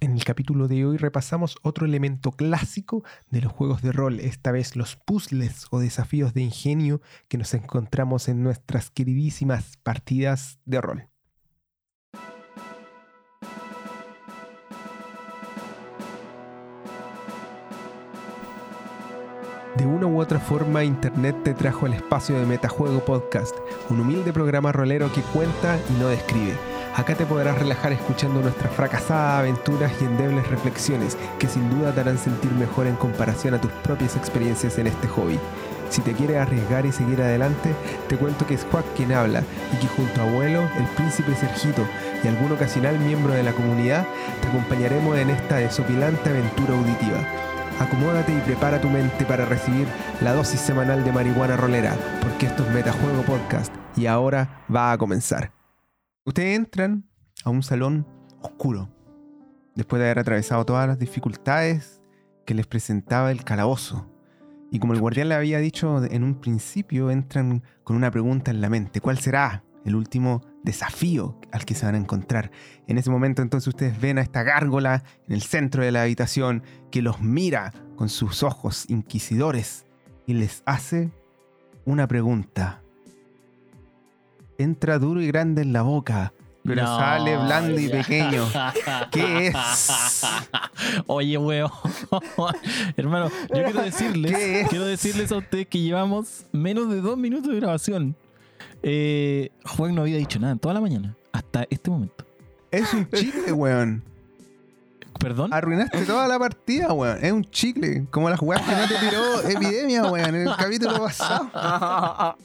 En el capítulo de hoy repasamos otro elemento clásico de los juegos de rol, esta vez los puzzles o desafíos de ingenio que nos encontramos en nuestras queridísimas partidas de rol. De una u otra forma, Internet te trajo el espacio de Metajuego Podcast, un humilde programa rolero que cuenta y no describe. Acá te podrás relajar escuchando nuestras fracasadas aventuras y endebles reflexiones que sin duda te harán sentir mejor en comparación a tus propias experiencias en este hobby. Si te quieres arriesgar y seguir adelante, te cuento que es Juan quien habla y que junto a abuelo, el príncipe Sergito y algún ocasional miembro de la comunidad, te acompañaremos en esta desopilante aventura auditiva. Acomódate y prepara tu mente para recibir la dosis semanal de marihuana rolera, porque esto es Metajuego Podcast y ahora va a comenzar. Ustedes entran a un salón oscuro, después de haber atravesado todas las dificultades que les presentaba el calabozo. Y como el guardián le había dicho en un principio, entran con una pregunta en la mente. ¿Cuál será el último desafío al que se van a encontrar? En ese momento entonces ustedes ven a esta gárgola en el centro de la habitación que los mira con sus ojos inquisidores y les hace una pregunta. Entra duro y grande en la boca, pero No. sale blando y pequeño. ¿Qué es? Oye, weón. Hermano, yo quiero decirles, ¿Qué es? quiero decirles a ustedes que llevamos menos de dos minutos de grabación. Eh, Juan no había dicho nada en toda la mañana, hasta este momento. Es un chicle, weón. ¿Perdón? Arruinaste toda la partida, weón. Es un chicle. Como las weas que no te tiró epidemia, weón, en el capítulo pasado.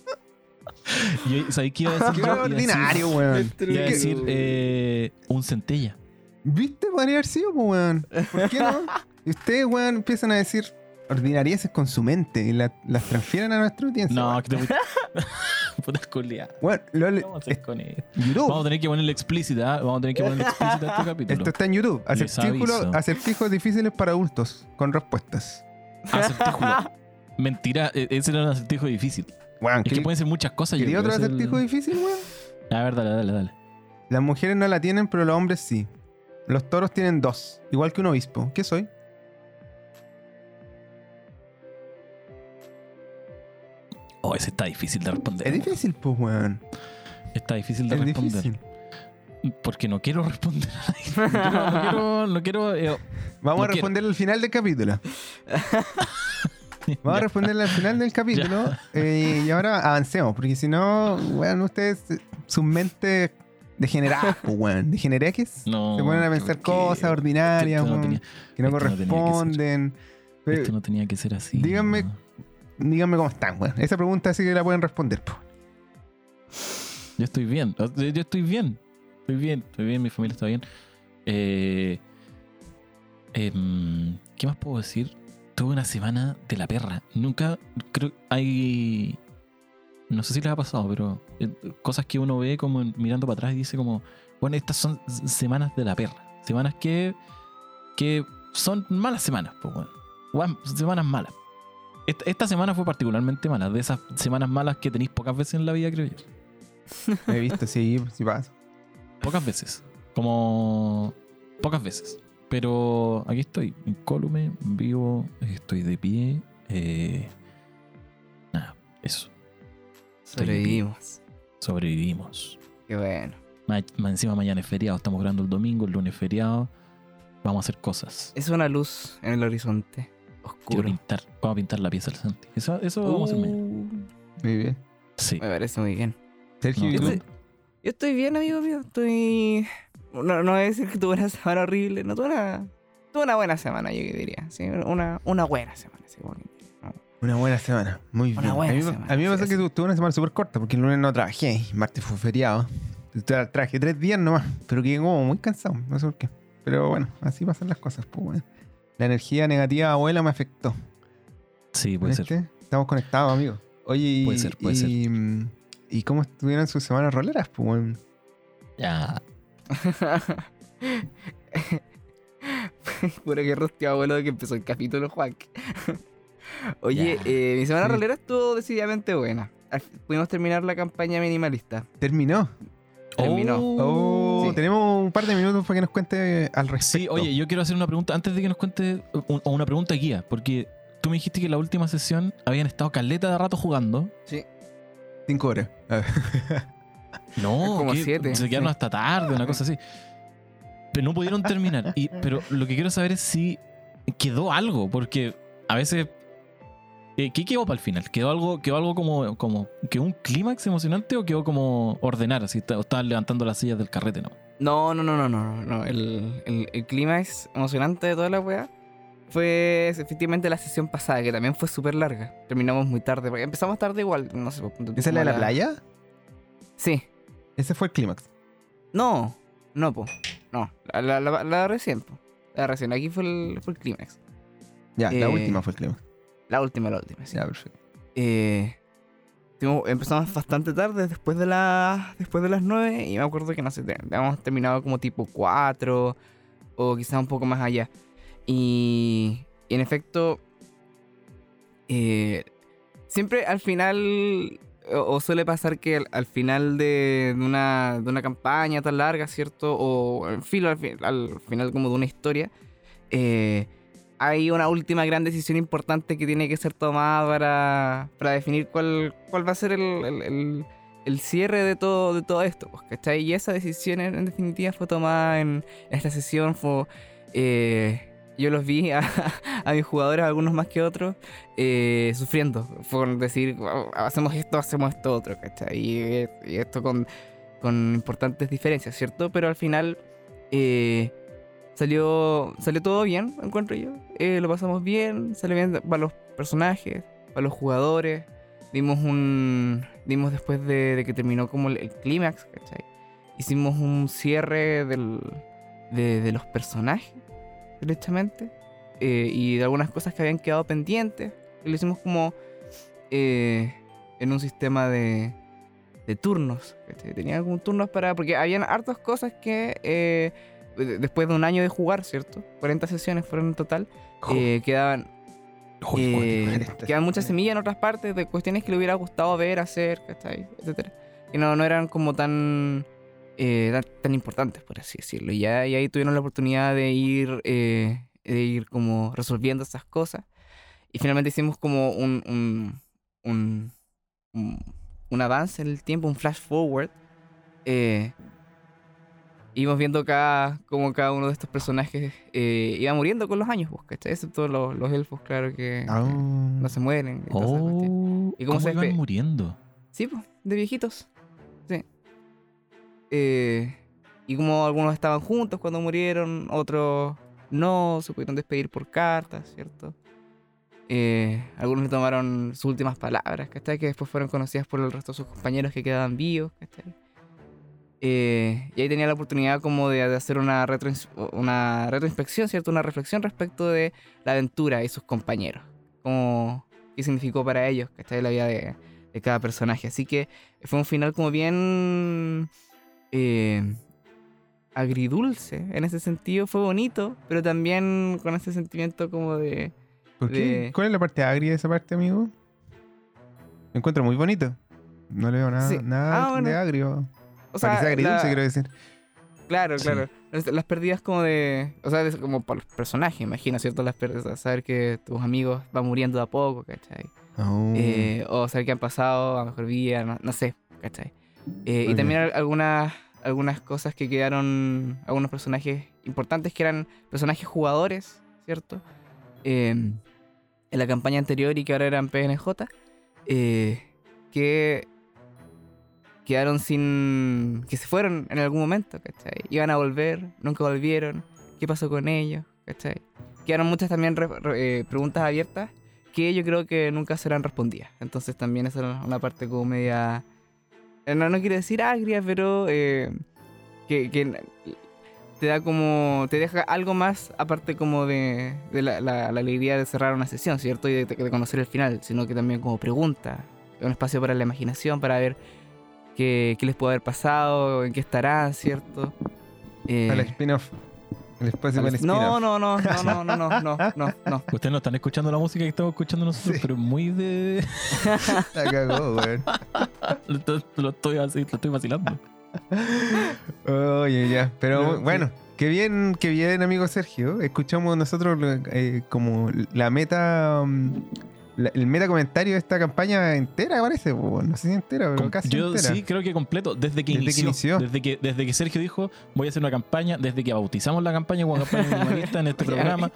Yo, ¿Sabéis qué iba a decir? Qué ordinario, weón. Iba a ¿Qué- decir eh, un centella. ¿Viste? Podría haber sido, weón. ¿Por qué no? Y ustedes, weón, empiezan a decir ordinarieces con su mente y la- las transfieren a nuestra audiencia. No, que te Puta culia. Weón, lo- ¿Qué vamos a es- con esto? YouTube. Vamos a tener que ponerle explícita, ¿eh? vamos a tener que ponerle explícita a este capítulo. Esto está en YouTube. Acertijos, aviso. acertijos difíciles para adultos, con respuestas. Acertijo. Mentira, e- ese era un acertijo difícil. Es que ¿qué- pueden ser muchas cosas. ¿quería otro es el- acertijo difícil, weón? A ver, dale, dale, dale. Las mujeres no la tienen, pero los hombres sí. Los toros tienen dos, igual que un obispo. ¿Qué soy? Oh, ese está difícil de responder. Es difícil, pues, weón. Está difícil de Es responder. difícil. Porque no quiero responder. no quiero, no quiero, no quiero, eh, Vamos No a quiero. responderle al final del capítulo. Vamos a responderle al final del capítulo. eh, y ahora avancemos, porque si no, weón, ustedes, eh, sus mentes degeneradas, pues, weón. Degeneraques. No, se ponen a ¿por pensar cosas ordinarias, Esto no weón, tenía- que no no que corresponden. Pero esto no tenía que ser así. díganme- no. Díganme cómo están, weón. Esa pregunta sí que la pueden responder. Yo estoy bien. sea, Yo estoy bien. Estoy bien. Estoy bien. Mi familia está bien. Eh, em, ¿Qué más puedo decir? Tuve una semana de la perra. Nunca creo hay. No sé si les ha pasado, pero eh, cosas que uno ve como mirando para atrás y dice como, bueno, estas son semanas de la perra. Semanas que, que son malas semanas, pues, bueno. Semanas malas. Esta, esta semana fue particularmente mala, de esas semanas malas que tenéis pocas veces en la vida, creo yo. He visto, sí, sí pasa. Pocas veces. Como. Pocas veces. Pero aquí estoy, incólume, vivo, estoy de pie. Eh, nada, eso. Sobrevivimos. Sobrevivimos. Qué bueno. Ma- ma- encima mañana es feriado, estamos grabando el domingo, el lunes es feriado. Vamos a hacer cosas. Es una luz en el horizonte. Quiero Oscuro. pintar. Vamos a pintar la pieza del Santi. Eso, eso vamos a hacer mañana. Uh, Muy bien. Sí. Me parece muy bien. Sergio, No, ¿y tú- tú? Yo Yo estoy bien, amigo mío. Estoy. No, no voy a decir que tuve una semana horrible. No tuve una. Tuve una buena semana, yo diría. Sí, una, una buena semana. sí, que- Una buena semana, muy Una bien. buena a mí, me- semana, a mí me pasó sí. que tuve una semana súper corta porque el lunes no trabajé y martes fue feriado. Entonces, Traje tres días nomás, pero quedé como muy cansado, no sé por qué. Pero bueno, así pasan las cosas, pues bueno. La energía negativa abuela me afectó. Sí, puede ser. ¿viste? Estamos conectados, amigos. Oye, Puede ser, puede y, mm, ¿y cómo estuvieron sus semanas roleras? Pues bueno. Ya. Puro que rostio abuelo de que empezó el capítulo, Juan. Oye, eh, mi semana Sí. rolera estuvo decididamente buena. Fin Pudimos terminar la campaña minimalista. Terminó. terminó. Oh, Sí. tenemos un par de minutos para que nos cuente al respecto. Sí, oye, yo quiero hacer una pregunta antes de que nos cuente, un- o una pregunta guía, porque tú me dijiste que en la última sesión habían estado caleta de rato jugando. Sí. Cinco horas. No, Como que siete, se quedaron sí. hasta tarde, una cosa así. Pero no pudieron terminar. Y, pero lo que quiero saber es si quedó algo, porque a veces. eh, ¿Qué quedó para el final? ¿Quedó algo, quedó algo como, como quedó un clímax emocionante o quedó como ordenar? Así o estaban levantando las sillas del carrete, ¿no? No, no, no, no, no, no. El, el, el clímax emocionante de toda la weá fue efectivamente la sesión pasada, que también fue súper larga. Terminamos muy tarde, porque empezamos tarde igual, no sé. ¿Esa es la de la playa? Sí. Ese fue el clímax. No, no, po. No, la, la, la, la recién, po. La recién, aquí fue el, fue el clímax. Ya, la Eh, última fue el clímax. La última, la última, sí. Ya, perfecto. Eh, empezamos bastante tarde, después de, la, después de las 9, y me acuerdo que no sé, habíamos terminado como tipo 4, o quizás un poco más allá. Y, y en efecto, eh, siempre al final, o, suele pasar que al, al final de, una, de una campaña tan larga, ¿cierto? O en fin, al, al final como de una historia, eh, hay una última gran decisión importante que tiene que ser tomada para, para definir cuál, cuál va a ser el, el- el- el cierre de todo, de todo esto. Pues, ¿cachai? Y esa decisión en, en definitiva fue tomada en esta sesión. Fue, eh, yo los vi a, mis jugadores, algunos más que otros, eh, sufriendo. Por decir, "Wow, hacemos esto, hacemos esto otro. ¿cachai? Y, esto con, importantes diferencias, ¿cierto? Pero al final... eh, Salió, salió todo bien, encuentro yo. Eh, lo pasamos bien, salió bien para los personajes, para los jugadores. Dimos un. Dimos después de, que terminó como el, clímax, ¿cachai? Hicimos un cierre del, de, de los personajes, derechamente. eh, y de algunas cosas que habían quedado pendientes. Y lo hicimos como eh, en un sistema de, de turnos. Tenía como turnos para. Porque habían hartas cosas que. eh, de- después de un año de jugar, ¿cierto? 40 sesiones fueron en total. eh, quedaban, eh, quedaban muchas semillas en otras partes de cuestiones que le hubiera gustado ver, hacer, ¿cachai? Etcétera. Que no, no eran como tan, eh, tan, tan importantes, por así decirlo. Y, ya, y ahí tuvieron la oportunidad de ir, eh, de ir como resolviendo esas cosas. Y finalmente hicimos como un, un, un, un, un avance en el tiempo, un flash forward. Eh, íbamos viendo cada, como cada uno de estos personajes eh, iba muriendo con los años, pues, ¿cachai? Excepto los, los elfos, claro, que, Ah. que no se mueren. y. Oh, ¿Y cómo ¿cómo se iban muriendo? Sí, pues, de viejitos. Eh, y como algunos estaban juntos cuando murieron, otros no, se pudieron despedir por cartas, ¿cierto? Eh, algunos le tomaron sus últimas palabras, ¿cachai? Que después fueron conocidas por el resto de sus compañeros que quedaban vivos, ¿cachai? Eh, y ahí tenía la oportunidad como de, de hacer una, retroins- una retroinspección, ¿cierto? Una reflexión respecto de la aventura y sus compañeros. Como qué significó para ellos, ¿cachai? La vida de, de cada personaje. Así que fue un final como bien eh, agridulce en ese sentido. Fue bonito, pero también con ese sentimiento como de... ¿Por qué? de- ¿Cuál es la parte agria de esa parte, amigo? Me encuentro muy bonito. No le veo nada, Sí. nada Ah, bueno. de agrio. O Para sea agridulce, la- quiero decir. Claro, Sí. claro. Las, pérdidas como de... O sea, de- como por los personajes, imagino, ¿cierto? Las pérdidas. Saber que tus amigos van muriendo de a poco, ¿cachai? Oh. Eh, o saber que han pasado a mejor vida, no, no sé, ¿cachai? Eh, y también al- algunas, algunas cosas que quedaron, algunos personajes importantes que eran personajes jugadores, ¿cierto? Eh, en la campaña anterior y que ahora eran PNJ, eh, que quedaron sin... que se fueron en algún momento, ¿cachai? Iban a volver, nunca volvieron, ¿qué pasó con ellos? ¿cachai? Quedaron muchas también re- re- eh, preguntas abiertas que yo creo que nunca serán respondidas. Entonces también esa era una parte como media... eh, No, no quiero decir agria, pero eh, que, que te da como... te deja algo más aparte como de, de la, la- la alegría de cerrar una sesión, ¿cierto? Y de, de conocer el final, sino que también como pregunta. Un espacio para la imaginación, para ver qué, qué les puede haber pasado, en qué estarán, ¿cierto? Eh, Al spin-off. El espacio no, no, no, no, no, no, no, no, no, no. Ustedes no están escuchando la música que estamos escuchando nosotros, Sí. pero muy de. La cagó, weón. lo, estoy- lo estoy así, lo estoy vacilando. Oye, ya. Pero sí. bueno, qué bien, qué bien, amigo Sergio. Escuchamos nosotros eh, como la meta. mm, la- el meta comentario de esta campaña entera, parece. No sé si entera, pero Com- casi Yo entera. sí creo que completo, desde que, Desde que inició. Desde que, desde que Sergio dijo, voy a hacer una campaña, desde que bautizamos la campaña como campaña minimalista en este programa,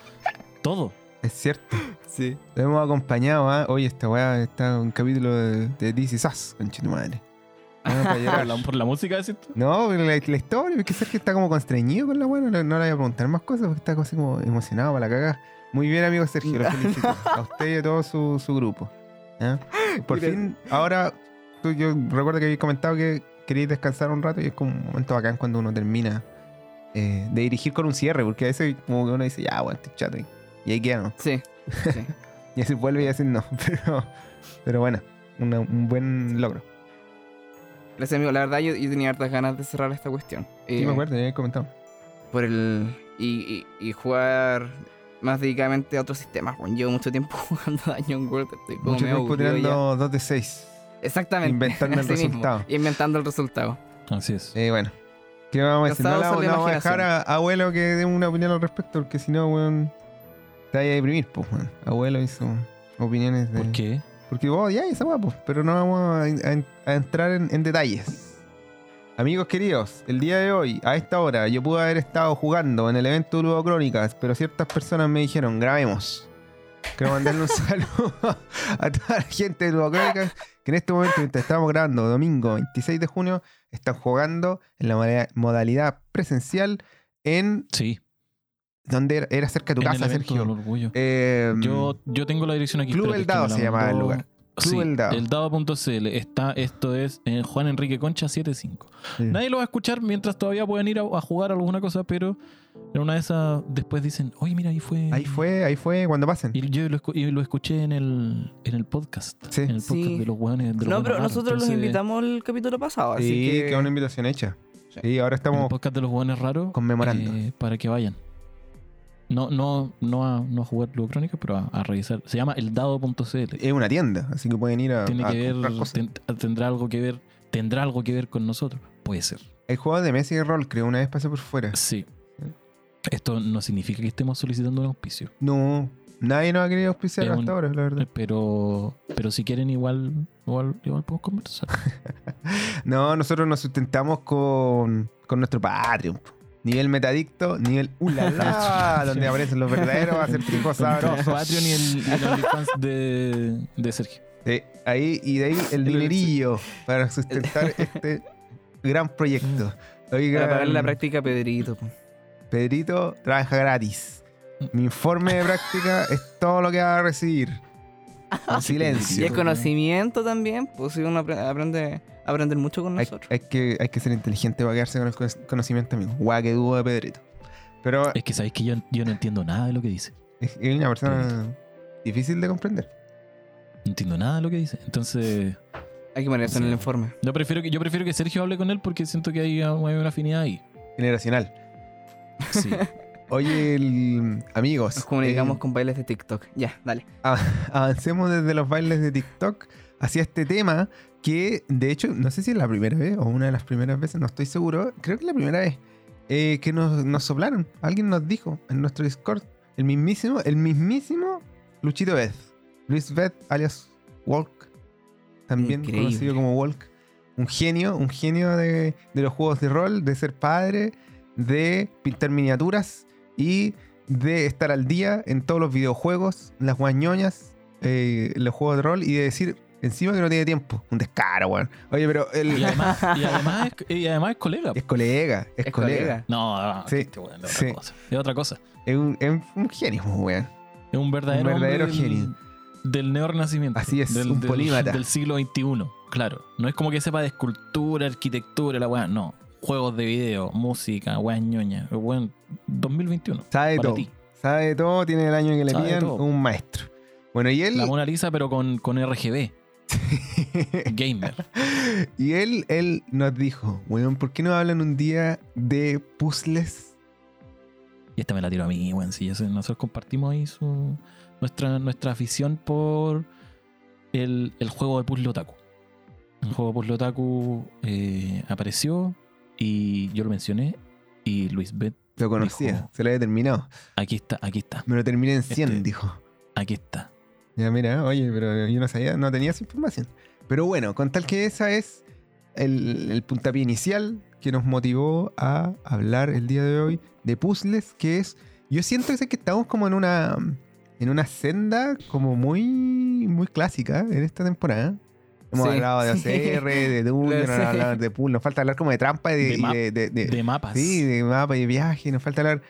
todo. Es cierto. Sí. Lo hemos acompañado, ¿ah? Oye, esta weá está en un capítulo de, Is Us, conche tu madre. Por la, por la música, decís. No, pero la, la historia, porque Sergio está como constreñido con la weá, no, le- no le voy a preguntar más cosas porque está así como emocionado para la cagada. Muy bien, amigo Sergio, lo felicito. A usted y a todo su, su grupo. Por Mira. fin, ahora, tú, yo recuerdo que habéis comentado que queréis descansar un rato y es como un momento bacán cuando uno termina eh, de dirigir con un cierre, porque a veces como que uno dice, ya, bueno, estoy chato. y- ahí queda, ¿no? Sí. sí. Y así vuelve y así no. Pero, pero bueno, una- un buen logro. Gracias, amigo. La verdad, yo, yo tenía hartas ganas de cerrar esta cuestión. Sí, Eh, me acuerdo, ya habéis comentado. Por el. Y, y, y jugar más dedicadamente a otros sistemas. Bueno, llevo mucho tiempo jugando Dungeon World. Estoy como Mucho tiempo tirando 2 de 6. Exactamente. inventando el así mismo, resultado. inventando el resultado. Así es. Eh, bueno. ¿Qué vamos a decir? No, Cansado la- son la no vamos a dejar a abuelo que dé una opinión al respecto, porque si no, weón, te vaya a deprimir, pues, weón. Abuelo hizo opiniones de. ¿Por qué? Porque vos ya esa weá, pues, pero no vamos a, a- a entrar en, en detalles. Amigos queridos, el día de hoy, a esta hora, yo pude haber estado jugando en el evento de Ludo Crónicas, pero ciertas personas me dijeron, grabemos. Quiero mandarle un saludo a toda la gente de Ludo Crónicas, que en este momento, mientras estamos grabando, domingo 26 de junio, están jugando en la moda- modalidad presencial en Sí. donde era, era cerca de tu en casa, Sergio. Eh, Yo, yo tengo la dirección aquí. Club El Dado se llamaba el lugar. Sí, El Dado. eldado.cl. Está, esto es en Juan Enrique Concha 75. Sí. Nadie lo va a escuchar mientras todavía pueden ir a, a jugar alguna cosa, pero en una de esas después dicen, oye, mira, ahí fue. Ahí fue, ahí fue cuando pasen. Y yo lo, y lo escuché en el, en el podcast. Sí. En el podcast Sí. de los hueones. de los No, pero nosotros los invitamos el capítulo pasado. Así Sí, que. que una invitación hecha. Sí. Ahora En el estamos podcast de los hueones raros. conmemorando. eh, para que vayan. No, no, no, a, no a jugar Ludo Crónica, pero a, a revisar. Se llama eldado.cl. Es una tienda, así que pueden ir a, Tiene a que ver, comprar cosas. ten- tendrá algo que ver, tendrá algo que ver con nosotros. Puede ser. Hay juegos de mesa y de rol, creo, una vez pasé por fuera. Sí. Esto no significa que estemos solicitando un auspicio. No, nadie nos ha querido auspiciar hasta un- ahora, la verdad. Pero, pero si quieren igual, igual, igual podemos conversar. No, nosotros nos sustentamos con, con nuestro Patreon. Nivel metadicto, nivel ulala, donde aparecen los verdaderos acertijos el sabrosos. Patreon y el, y el OnlyFans de, de Sergio. Sí, ahí y de ahí el dinerillo para sustentar este gran proyecto. Oigan, Para pagarle la práctica a Pedrito. Pedrito trabaja gratis. Mi informe de práctica es todo lo que va a recibir. En Y silencio. es conocimiento también. Pues si uno apre- aprende aprender mucho con nosotros. hay que, hay que ser inteligente para quedarse con el cono- conocimiento, amigo. Guau, que dudo de Pedrito. Pero Es que sabéis que yo, yo no entiendo nada de lo que dice. es una persona difícil de comprender. No entiendo nada de lo que dice. Entonces, Hay que eso en el informe. yo prefiero que, yo prefiero que Sergio hable con él porque siento que hay, hay una afinidad ahí. Generacional. Sí. Oye, el- amigos. Nos comunicamos eh, con bailes de TikTok. Ya, dale. avancemos desde los bailes de TikTok hacia este tema que, de hecho, no sé si es la primera vez o una de las primeras veces, no estoy seguro. Creo que es la primera vez eh, que nos, nos soplaron. Alguien nos dijo en nuestro Discord, el mismísimo, el mismísimo Luchito Beth. Luis Beth, alias Walk, también Increíble. conocido como Walk. Un genio, un genio de, de los juegos de rol, de ser padre, de pintar miniaturas y de estar al día en todos los videojuegos, las guañoñas, eh, los juegos de rol y de decir encima que no tiene tiempo. Un descaro, weón. Oye, pero él Y además, y además, es, y además es colega. es colega, es, Es colega. colega. No, Sí, este weón es sí. otra cosa. Es otra cosa. Es un, es un genio, weón. Es un verdadero, Un verdadero hombre del, genio. del neorrenacimiento. Así es, del, un del- polímata. Del siglo XXI, claro. No es como que sepa de escultura, arquitectura, la weá. No. Juegos de video, música, weá ñoña. Weón, 2021. Sabe de Para todo. ti. Sabe de todo, tiene el año que le Sabe todo. un maestro. Bueno, y él. La Mona Lisa, pero con, con RGB. Gamer. y él, él nos dijo, weón, ¿por qué no hablan un día de puzzles? Y esta me la tiro a mí, weón. Sí, nosotros compartimos ahí su, nuestra, nuestra afición por el, el juego de Puzzle Otaku. El juego de Puzzle Otaku eh, apareció y yo lo mencioné y Luis Bet, Lo conocía, Dijo- se lo había terminado. aquí está, aquí está, Me lo terminé en 100, Este- dijo. aquí está. Ya, mira, oye, pero yo no sabía, no tenía esa información. Pero bueno, con tal que esa es el, el puntapié inicial que nos motivó a hablar el día de hoy de puzzles, que es. Yo siento que es que estamos como en una. en una senda como muy. muy clásica en esta temporada. Hemos Sí. hablado de OCR, de Lo Dungeon, hemos hablado de puzzle, nos falta hablar como de trampa y de, De map- de- de- de- De mapas. Sí, de mapa y de viaje. Nos falta hablar,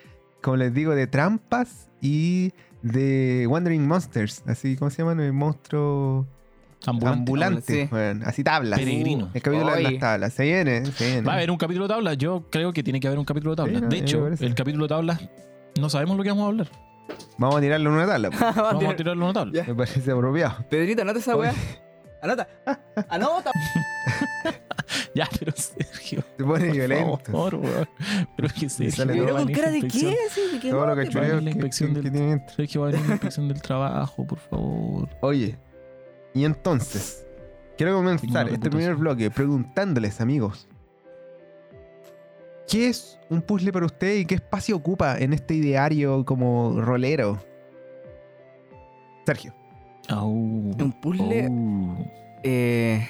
como les digo, de trampas y de Wandering Monsters. Así, ¿cómo se llaman? El monstruo Ambulante. ambulante. Sí. weón. así tablas. Peregrino. El capítulo de las tablas. Se viene, se viene. Va a haber un capítulo de tablas. Yo creo que tiene que haber un capítulo de Sí, tablas. no, de hecho, el capítulo de tablas no sabemos lo que vamos a hablar. Vamos a tirarlo en una tabla. pues. Vamos a tirarlo en una tabla. Me parece apropiado. Pedrito, anota esa weá. Anota. Anota. Ya, pero Sergio. Se pone Por violento. favor, weón. Pero es que Sergio. Pero con cara de qué, así, de qué Todo lo que chuleo la inspección que- del- que tiene. Sergio va a venir la inspección del trabajo, por favor. Oye, y entonces, quiero comenzar este primer bloque preguntándoles, amigos, ¿qué es un puzzle para usted y qué espacio ocupa en este ideario como rolero? Sergio. Un puzzle. Eh,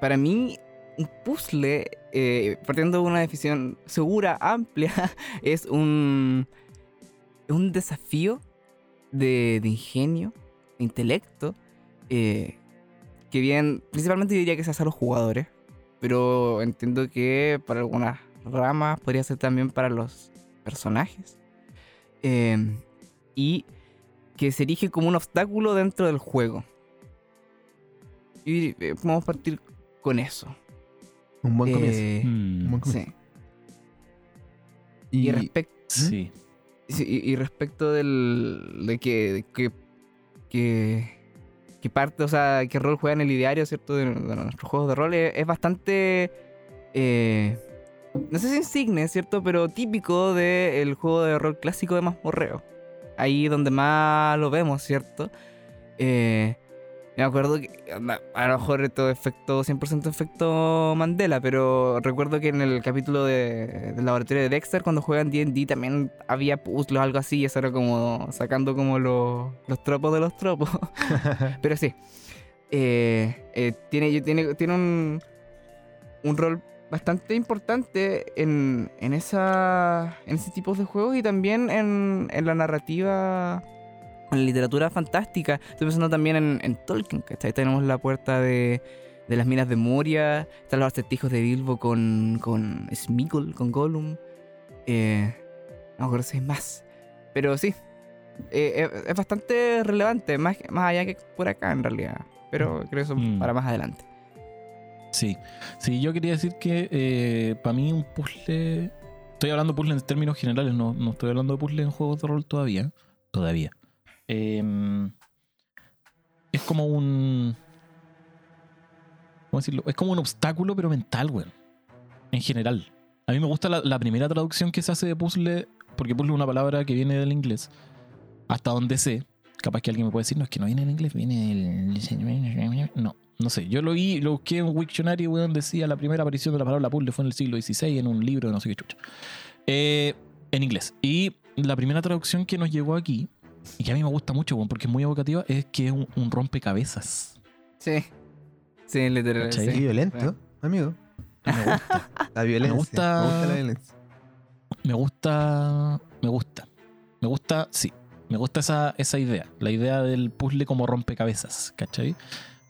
para mí, un puzzle, eh, partiendo de una definición segura, amplia, es un, un desafío de, ingenio, de intelecto, eh, que bien, principalmente diría que se hace a los jugadores, pero entiendo que para algunas ramas podría ser también para los personajes. Eh, y que se erige como un obstáculo dentro del juego. Y eh, vamos a partir con eso. Un buen comienzo. Eh, Mm, un buen comienzo. sí. Y, Y, respecto sí. Sí, y, y respecto del, de que, de que, que, que parte, o sea, que rol juega en el ideario, ¿cierto? De, de nuestros juegos de rol, es, es bastante, eh, no sé si insigne, ¿cierto? Pero típico del juego de rol clásico de mazmorreo. Ahí donde más lo vemos, ¿cierto? Eh, me acuerdo que, a lo mejor esto es efecto, 100% efecto Mandela, pero recuerdo que en el capítulo de, del laboratorio de Dexter, cuando juegan D&D, también había puzzles o algo así, y eso era como sacando como los, los tropos de los tropos. pero sí, eh, eh, tiene, tiene, tiene un, un rol bastante importante en, en, esa, en ese tipo de juegos y también en, en la narrativa en la literatura fantástica. Estoy pensando también en, en Tolkien, ¿cachai? Tenemos la puerta de, de las minas de Moria, están los acertijos de Bilbo con, con Smeagol, con Gollum. Eh, no me acuerdo si hay más. Pero sí, eh, es, es bastante relevante, más, más allá que por acá en realidad. Pero creo que eso Mm. para más adelante. Sí, sí, yo quería decir que para mí un puzzle. Estoy hablando de puzzle en términos generales, no, no estoy hablando de puzzle en juegos de rol todavía. Todavía. Em, es como un. ¿Cómo decirlo? Es como un obstáculo, pero mental, weón. En general. A mí me gusta la, primera traducción que se hace de puzzle, porque puzzle es una palabra que viene del inglés. Hasta donde sé. Capaz que alguien me puede decir, no, es que no viene del inglés, viene del. No, no sé. Yo lo vi, lo busqué en Wiktionary, weón, decía la primera aparición de la palabra puzzle fue en el siglo XVI en un libro de no sé qué chucha. Eh, en inglés. Y la primera traducción que nos llegó aquí, y que a mí me gusta mucho, porque es muy evocativa, es que es un, un rompecabezas. Sí. Sí, literal. ¿Cachai? Qué sí. violento, amigo. Me gusta. La violencia. gusta- Me gusta la violencia. me gusta. Me gusta. Me gusta, sí. Me gusta esa, esa idea. La idea del puzzle como rompecabezas, ¿cachai?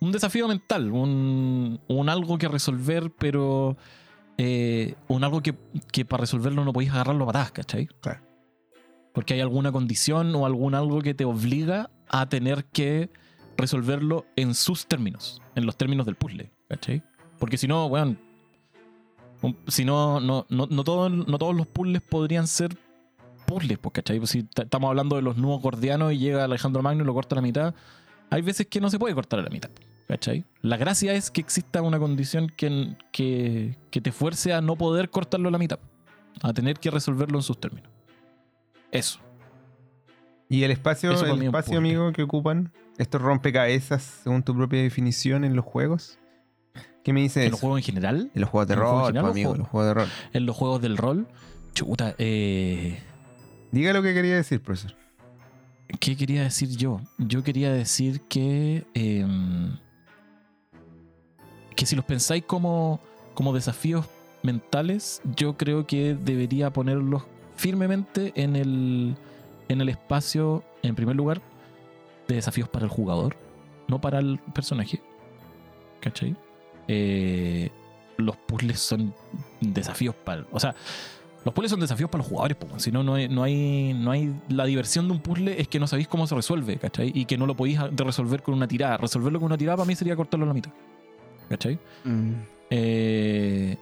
Un desafío mental, un, un algo que resolver, pero eh, un algo que, que para resolverlo no podéis agarrarlo a patadas, ¿cachai? Claro. Porque hay alguna condición o algún algo que te obliga a tener que resolverlo en sus términos, en los términos del puzzle, ¿cachai? Porque si no, weón, si no, no, no, no, no todos los puzzles podrían ser puzzles, pues, ¿cachai? Pues si estamos hablando de los nudos gordianos y llega Alejandro Magno y lo corta a la mitad, hay veces que no se puede cortar a la mitad, ¿cachai? La gracia es que exista una condición que, que, que te fuerce a no poder cortarlo a la mitad, a tener que resolverlo en sus términos. Eso. ¿Y el espacio, Eso el espacio amigo, que ocupan estos rompecabezas según tu propia definición en los juegos? ¿Qué me dice ¿En los juegos en general? En los juegos de ¿En los juegos rol, amigo, en los juegos de rol. En los juegos del rol. Chuta, eh, Diga lo que quería decir, profesor. ¿qué quería decir yo? Yo quería decir que. em, que si los pensáis como, como desafíos mentales, yo creo que debería ponerlos firmemente en el, en el espacio, en primer lugar, de desafíos para el jugador, no para el personaje. ¿Cachai? Eh, los puzzles son desafíos para. O sea, los puzzles son desafíos para los jugadores, po, si no, no hay, no, hay, no hay. La diversión de un puzzle es que no sabéis cómo se resuelve, ¿cachai? Y que no lo podéis resolver con una tirada. Resolverlo con una tirada para mí sería cortarlo a la mitad, ¿cachai? Mm. Eh,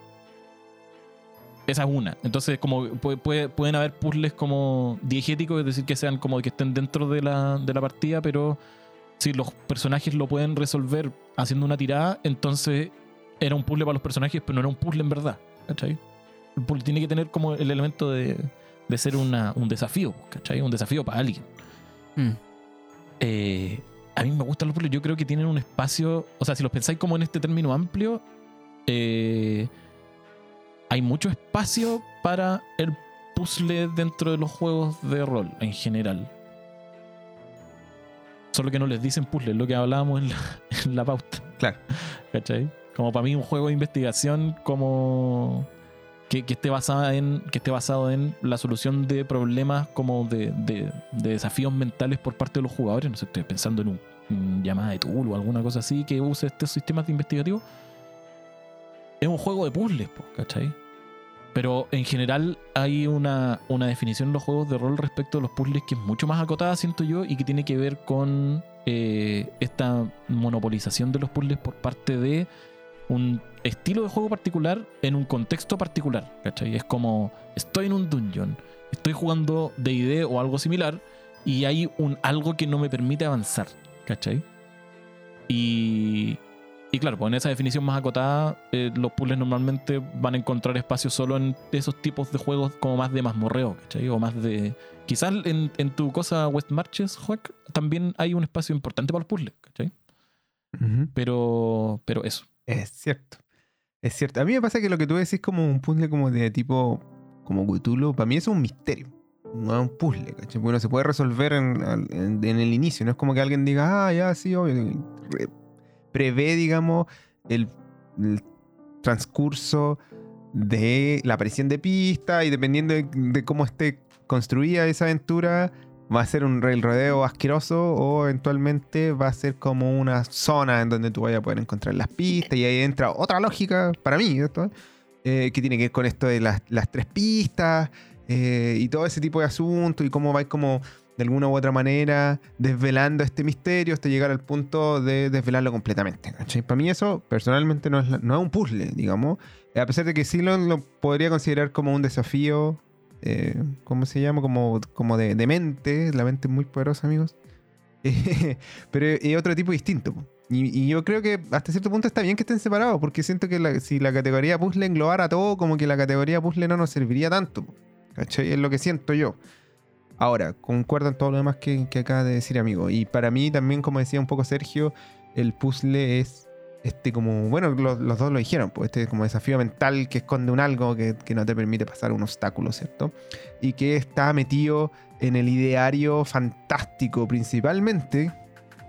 esa es una. Entonces, como puede- puede- pueden haber puzzles como diegéticos, es decir, que sean como que estén dentro de la, de la partida, pero si los personajes lo pueden resolver haciendo una tirada, entonces era un puzzle para los personajes, pero no era un puzzle en verdad. ¿Cachai? El puzzle tiene que tener como el elemento de, de ser una- un desafío, ¿cachai? Un desafío para alguien. Mm. Eh, a mí me gustan los puzzles. Yo creo que tienen un espacio. O sea, si los pensáis como en este término amplio, eh, hay mucho espacio para el puzzle dentro de los juegos de rol en general. Solo que no les dicen puzzle, es lo que hablábamos en la, en la pauta. Claro. ¿Cachai? Como para mí un juego de investigación como que, que esté basada en que esté basado en la solución de problemas como de, de- de desafíos mentales por parte de los jugadores. No sé, estoy pensando en un, un llamada de tool o alguna cosa así que use estos sistemas de investigativo. Es un juego de puzzles, ¿cachai? Pero en general hay una, una definición en los juegos de rol respecto a los puzzles que es mucho más acotada, siento yo, y que tiene que ver con eh, esta monopolización de los puzzles por parte de un estilo de juego particular en un contexto particular. ¿cachai? Es como, estoy en un dungeon, estoy jugando DD o algo similar, y hay un algo que no me permite avanzar. ¿Cachai? Y, y claro, pues en esa definición más acotada, eh, los puzzles normalmente van a encontrar espacio solo en esos tipos de juegos como más de mazmorreo, ¿cachai? O más de... Quizás en, en tu cosa West Marches, Juac, también hay un espacio importante para los puzzles, ¿cachai? Pero, pero eso. Es cierto. Es cierto. A mí me pasa que lo que tú decís como un puzzle como de tipo como Cthulhu, para mí es un misterio. No es un puzzle, ¿cachai? Porque no se puede resolver en, en- en el inicio. No es como que alguien diga, ah, ya, sí, obvio. Re- prevé, digamos, el, transcurso de la aparición de pistas y dependiendo de, cómo esté construida esa aventura, va a ser un rail rodeo asqueroso o eventualmente va a ser como una zona en donde tú vayas a poder encontrar las pistas y ahí entra otra lógica para mí. Eh, que tiene que ver con esto de las, las tres pistas eh, y todo ese tipo de asuntos y cómo vais como de alguna u otra manera desvelando este misterio hasta llegar al punto de desvelarlo completamente. ¿cachai? Para mí eso personalmente no es, no es un puzzle, digamos, a pesar de que sí lo, lo podría considerar como un desafío, eh, ¿cómo se llama? Como, como de, de mente, la mente es muy poderosa, amigos. Pero es otro tipo distinto. Y, y yo creo que hasta cierto punto está bien que estén separados, porque siento que la- si la categoría puzzle englobara todo, como que la categoría puzzle no nos serviría tanto. ¿Cachai? Es lo que siento yo. Ahora, concuerdo en todo lo demás que, acaba de decir, amigo. Y para mí también, como decía un poco Sergio, el puzzle es este como, bueno, lo- los dos lo dijeron, pues este como desafío mental que esconde un algo que, que no te permite pasar un obstáculo, ¿cierto? Y que está metido en el ideario fantástico principalmente.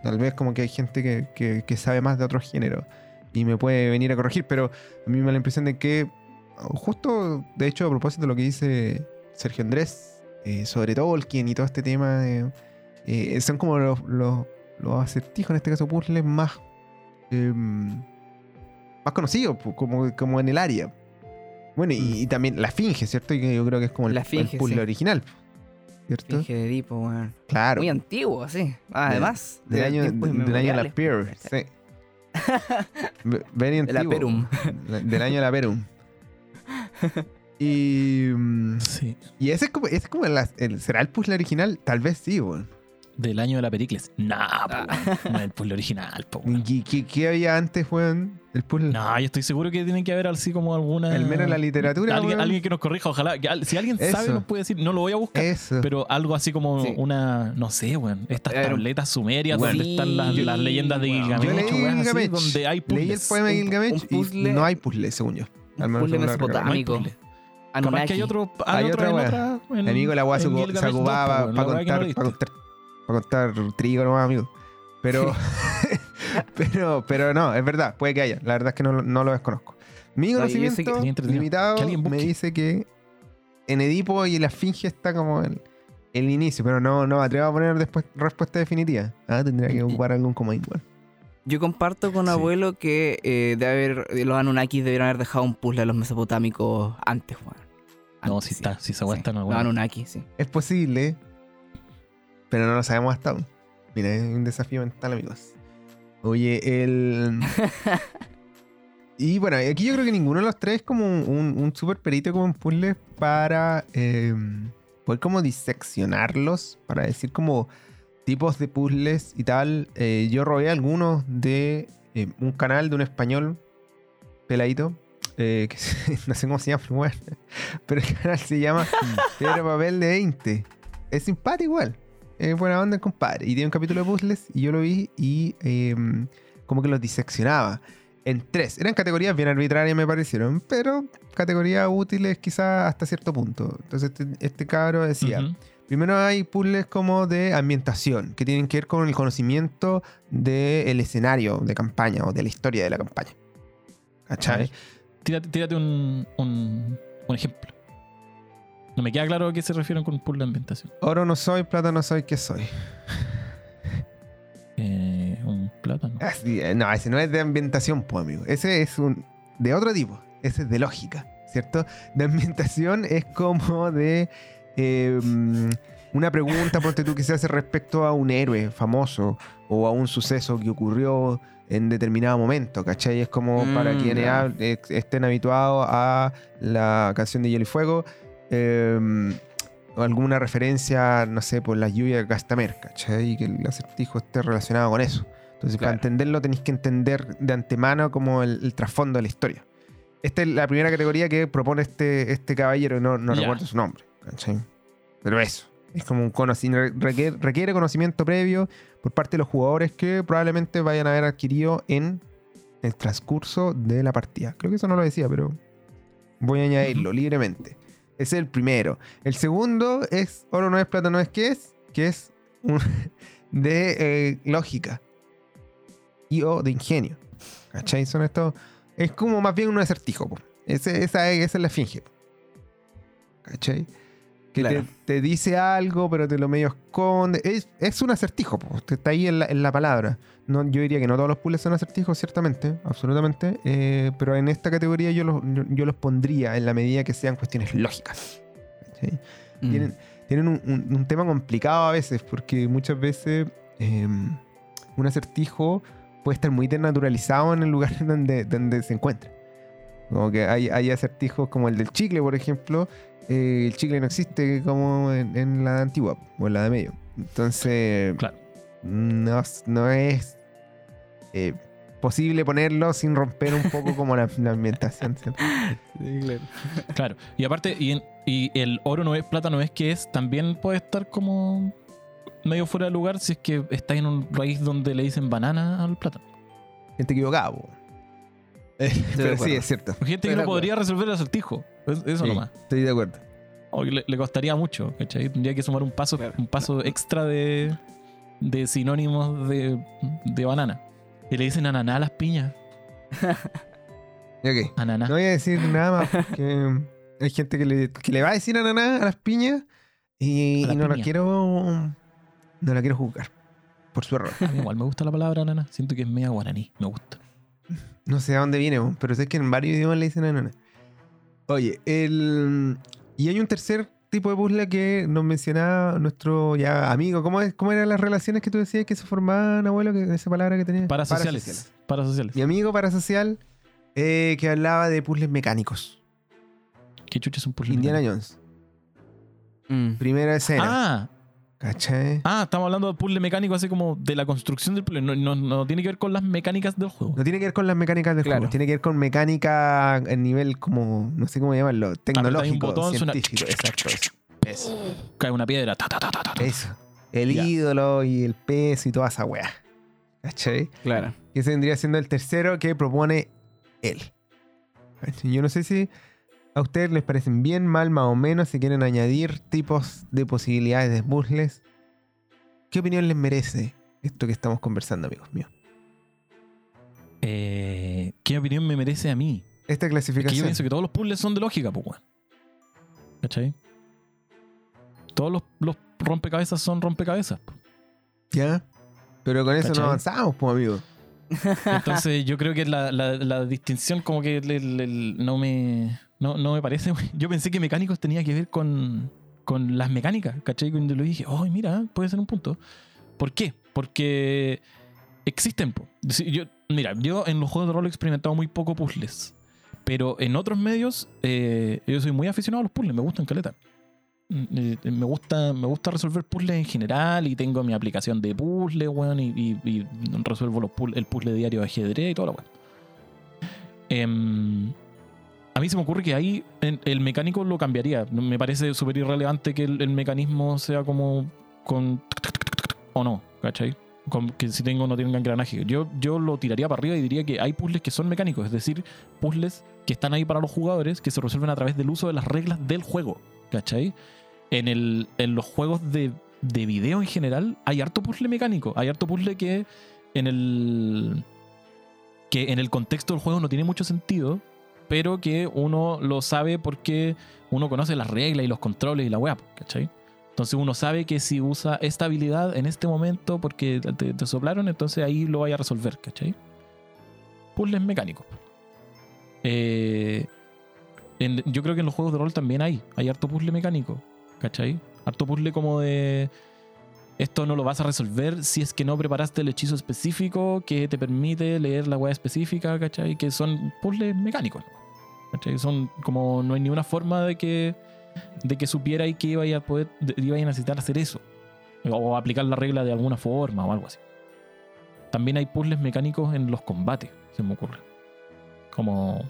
Tal vez como que hay gente que, que- que sabe más de otros géneros y me puede venir a corregir, pero a mí me da la impresión de que, justo de hecho a propósito de lo que dice Sergio Andrés eh, sobre Tolkien y todo este tema, eh, son como los, los, los acertijos, en este caso puzzles, más, eh, más conocidos, como, como en el área. Bueno, y, y también la Finge, ¿cierto? Yo creo que es como el, La el puzzle sí. original, ¿cierto? Finge de Edipo. Claro. Muy antiguo, así. Además. Del de año, tiempos del año de la Peer, sí. Ve- Very De la antiguo. Perum. Del año de la Perum. Y, Sí. y ese es como, ese es como la- el- ¿será el puzzle original? Tal vez sí, weón. del año de la Pericles. Nah, po, Ah. no es el puzzle original, po. ¿Qué, había antes, weón? El puzzle. No, yo estoy seguro que tiene que haber así como alguna. El menos la literatura, Alguien, weón. alguien que nos corrija, ojalá. que al- si alguien sabe, nos puede decir. No lo voy a buscar. Eso. Pero algo así como Sí. una. No sé, weón. Estas un- tabletas sumerias Bueno. donde están las, las leyendas de. Gilgamesh. Yo leí weas así, Gilgamesh. donde hay Leí el puzzles. poema de Gilgamesh un puzzle- y no hay puzzle, según yo. Al menos puzzle mesopotámico. No Capaz Anunnaki. que hay otro. Hay Hay, otra otra, en otra. en- amigo, la weá se, en ocu- Gilgamesh se 2, ocupaba para contar, he pa visto. contar, trigo nomás, amigo. Pero, pero, pero no, es verdad, puede que haya. La verdad es que no, lo- no lo desconozco. Mi que- conocimiento limitado Que me dice que en Edipo y la Esfinge está como el, el inicio, pero no, no me atrevo a poner después respuesta definitiva. Ah, tendría que ocupar algún comodín. igual. Yo comparto con Sí. abuelo que eh, debe haber, los Anunnakis debieron haber dejado un puzzle a los mesopotámicos antes, weón. No, si está, si esa weá Sí. en alguna. Anunnaki, sí. Es posible, pero no lo sabemos hasta aún. Mira, es un desafío mental, amigos. Oye, el. y bueno, aquí yo creo que ninguno de los tres es como un, un, un super perito como en puzzles para eh, poder como diseccionarlos, para decir como tipos de puzzles y tal. Eh, yo robé algunos de eh, un canal de un español peladito. Eh, que no sé cómo se llama, pero bueno, pero el canal se llama Piedra Papel de 20. Es simpático igual. Es buena onda el compadre. Y tiene un capítulo de puzzles y yo lo vi y eh, como que los diseccionaba en tres. Eran categorías bien arbitrarias me parecieron, pero categorías útiles quizás hasta cierto punto. Entonces este, este cabro decía, Ujú. primero hay puzzles como de ambientación, que tienen que ver con el conocimiento del escenario de campaña o de la historia de la campaña. ¿Cachai? Tírate, tírate un, un, un ejemplo. No me queda claro a qué se refieren con puzzle de ambientación. Oro no soy, plata no soy, ¿qué soy? Eh, un plátano. Así, eh, no, ese no es de ambientación, pues, amigo. Ese es un de otro tipo. Ese es de lógica, ¿cierto? De ambientación es como de eh, mm, una pregunta, ponte tú, que se hace respecto a un héroe famoso o a un suceso que ocurrió en determinado momento, ¿cachai? Es como Mm, para quienes ex- estén habituados a la canción de Hielo y Fuego. eh, alguna referencia, no sé, por las lluvias de Gastamer, ¿cachai? Y que el acertijo esté relacionado con eso. Entonces, para entenderlo tenéis que entender de antemano como el, el trasfondo de la historia. Esta es la primera categoría que propone este, este caballero, no, recuerdo su nombre. ¿cachai? Pero eso, es como un conocimiento, requiere, requiere conocimiento previo por parte de los jugadores que probablemente vayan a haber adquirido en el transcurso de la partida. Creo que eso no lo decía, pero voy a añadirlo libremente. Ese es el primero. El segundo es oro no es, plata no es, ¿qué es? Que es un- de eh, lógica y o de ingenio. ¿Cachai? Son estos. Es como más bien un acertijo. Ese- esa, es, esa es la finge. ¿Cachai? Que Claro. te, te dice algo, pero te lo medio esconde. Es, es un acertijo, po. Está ahí en la, en la palabra. No, yo diría que no todos los puzzles son acertijos, ciertamente, absolutamente. eh, pero en esta categoría yo los, yo, los pondría en la medida que sean cuestiones lógicas. Mm. tienen, tienen un, un- un tema complicado a veces, porque muchas veces eh, un acertijo puede estar muy desnaturalizado en el lugar donde, donde se encuentra. Como que hay, hay acertijos como el del chicle, por ejemplo. Eh, el chicle no existe como en, en la antigua o en la de medio. Entonces, Claro. no, no es eh, posible ponerlo sin romper un poco como la, la ambientación. ¿cierto? Claro. Y aparte, y, el oro no es, plata no es que es, también puede estar como medio fuera de lugar si es que está en un país donde le dicen banana al plátano. Gente equivocada. Eh, pero sí, es cierto. Gente Estoy que no podría resolver el acertijo. Es- Eso Sí, nomás. Estoy de acuerdo. O le, le costaría mucho, ¿cachai? Tendría que sumar un paso, Claro. un paso extra de, de sinónimos de, de banana. Y le dicen ananá a las piñas. Ok. Ananá. No voy a decir nada más porque hay gente que le, que le va a decir ananá a las piñas y, A la y no la quiero no la quiero juzgar por su error. A mí igual me gusta la palabra ananá. Siento que es media guaraní. Me gusta. No sé a dónde viene, pero sé que en varios idiomas le dicen ananá. Oye, el y hay un tercer tipo de puzzle que nos mencionaba nuestro ya amigo. ¿Cómo, es, cómo eran las relaciones que tú decías que se formaban, abuelo? Que, esa palabra que tenía. Parasociales. Parasociales. Mi amigo parasocial eh, que hablaba de puzzles mecánicos. ¿Qué chucha es un puzzle? Indiana Jones. Mm. Primera escena. Ah, ¿Cachai? Ah, estamos hablando de puzzle mecánico, así como de la construcción del puzzle. No, no, no tiene que ver con las mecánicas del juego. No tiene que ver con las mecánicas del Claro. juego, tiene que ver con mecánica en nivel como, no sé cómo llamarlo, tecnológico, botón, suena- científico. Exacto, eso. Eso. Cae una piedra. ta, ta, ta, ta, ta. Eso. El Ya. ídolo y el peso y toda esa weá. ¿Cachai? Claro. Que ese vendría siendo el tercero que propone él. Yo no sé si a ustedes les parecen bien, mal, más o menos, si quieren añadir tipos de posibilidades de puzzles. ¿Qué opinión les merece esto que estamos conversando, amigos míos? Eh, ¿Qué opinión me merece a mí? Esta Es que yo clasificación. pienso que todos los puzzles son de lógica, pues, weón. ¿Cachai? Todos los, los rompecabezas son rompecabezas. po. ¿Ya? Pero con eso ¿Cachai? no avanzamos, pues, amigos. Entonces yo creo que la, la- la distinción como que no, me, no, no me parece. Yo pensé que mecánicos tenía que ver con, con las mecánicas, ¿cachai? Cuando lo dije, oh, mira, puede ser un punto. ¿Por qué? Porque existen. Yo, mira, yo en los juegos de rol he experimentado muy poco puzzles. Pero en otros medios, eh, yo soy muy aficionado a los puzzles, me gustan caleta. Mm, eh, Me gusta, me gusta resolver puzzles en general y tengo mi aplicación de puzzles, weón, y, resuelvo los puzzles- el puzzle diario de ajedrez y toda la weón. Em, a mí se me ocurre que ahí el mecánico lo cambiaría. Me parece súper irrelevante que el, mecanismo sea como con... o no, ¿cachai? Con- que si tengo o no tenga engranaje. Yo, yo lo tiraría para arriba y diría que hay puzzles que son mecánicos, es decir, puzzles que están ahí para los jugadores que se resuelven a través del uso de las reglas del juego, ¿cachai? En, el, en los juegos de, de video en general hay harto puzzle mecánico, hay harto puzzle que en el que en el contexto del juego no tiene mucho sentido, pero que uno lo sabe porque uno conoce las reglas y los controles y la web, ¿cachai? Entonces uno sabe que si usa esta habilidad en este momento porque te, soplaron, entonces ahí lo vaya a resolver, ¿cachai? Puzzles mecánicos. Eh, yo creo que en los juegos de rol también hay. Hay harto puzzle mecánico, ¿cachai? Harto puzzle como de... Esto no lo vas a resolver si es que no preparaste el hechizo específico que te permite leer la weá específica, ¿cachai? Que son puzzles mecánicos, ¿cachai? Son como... No hay ninguna forma de que de que supiera y que iba a poder iba a necesitar hacer eso o aplicar la regla de alguna forma o algo así. También hay puzzles mecánicos en los combates, se me ocurre. Como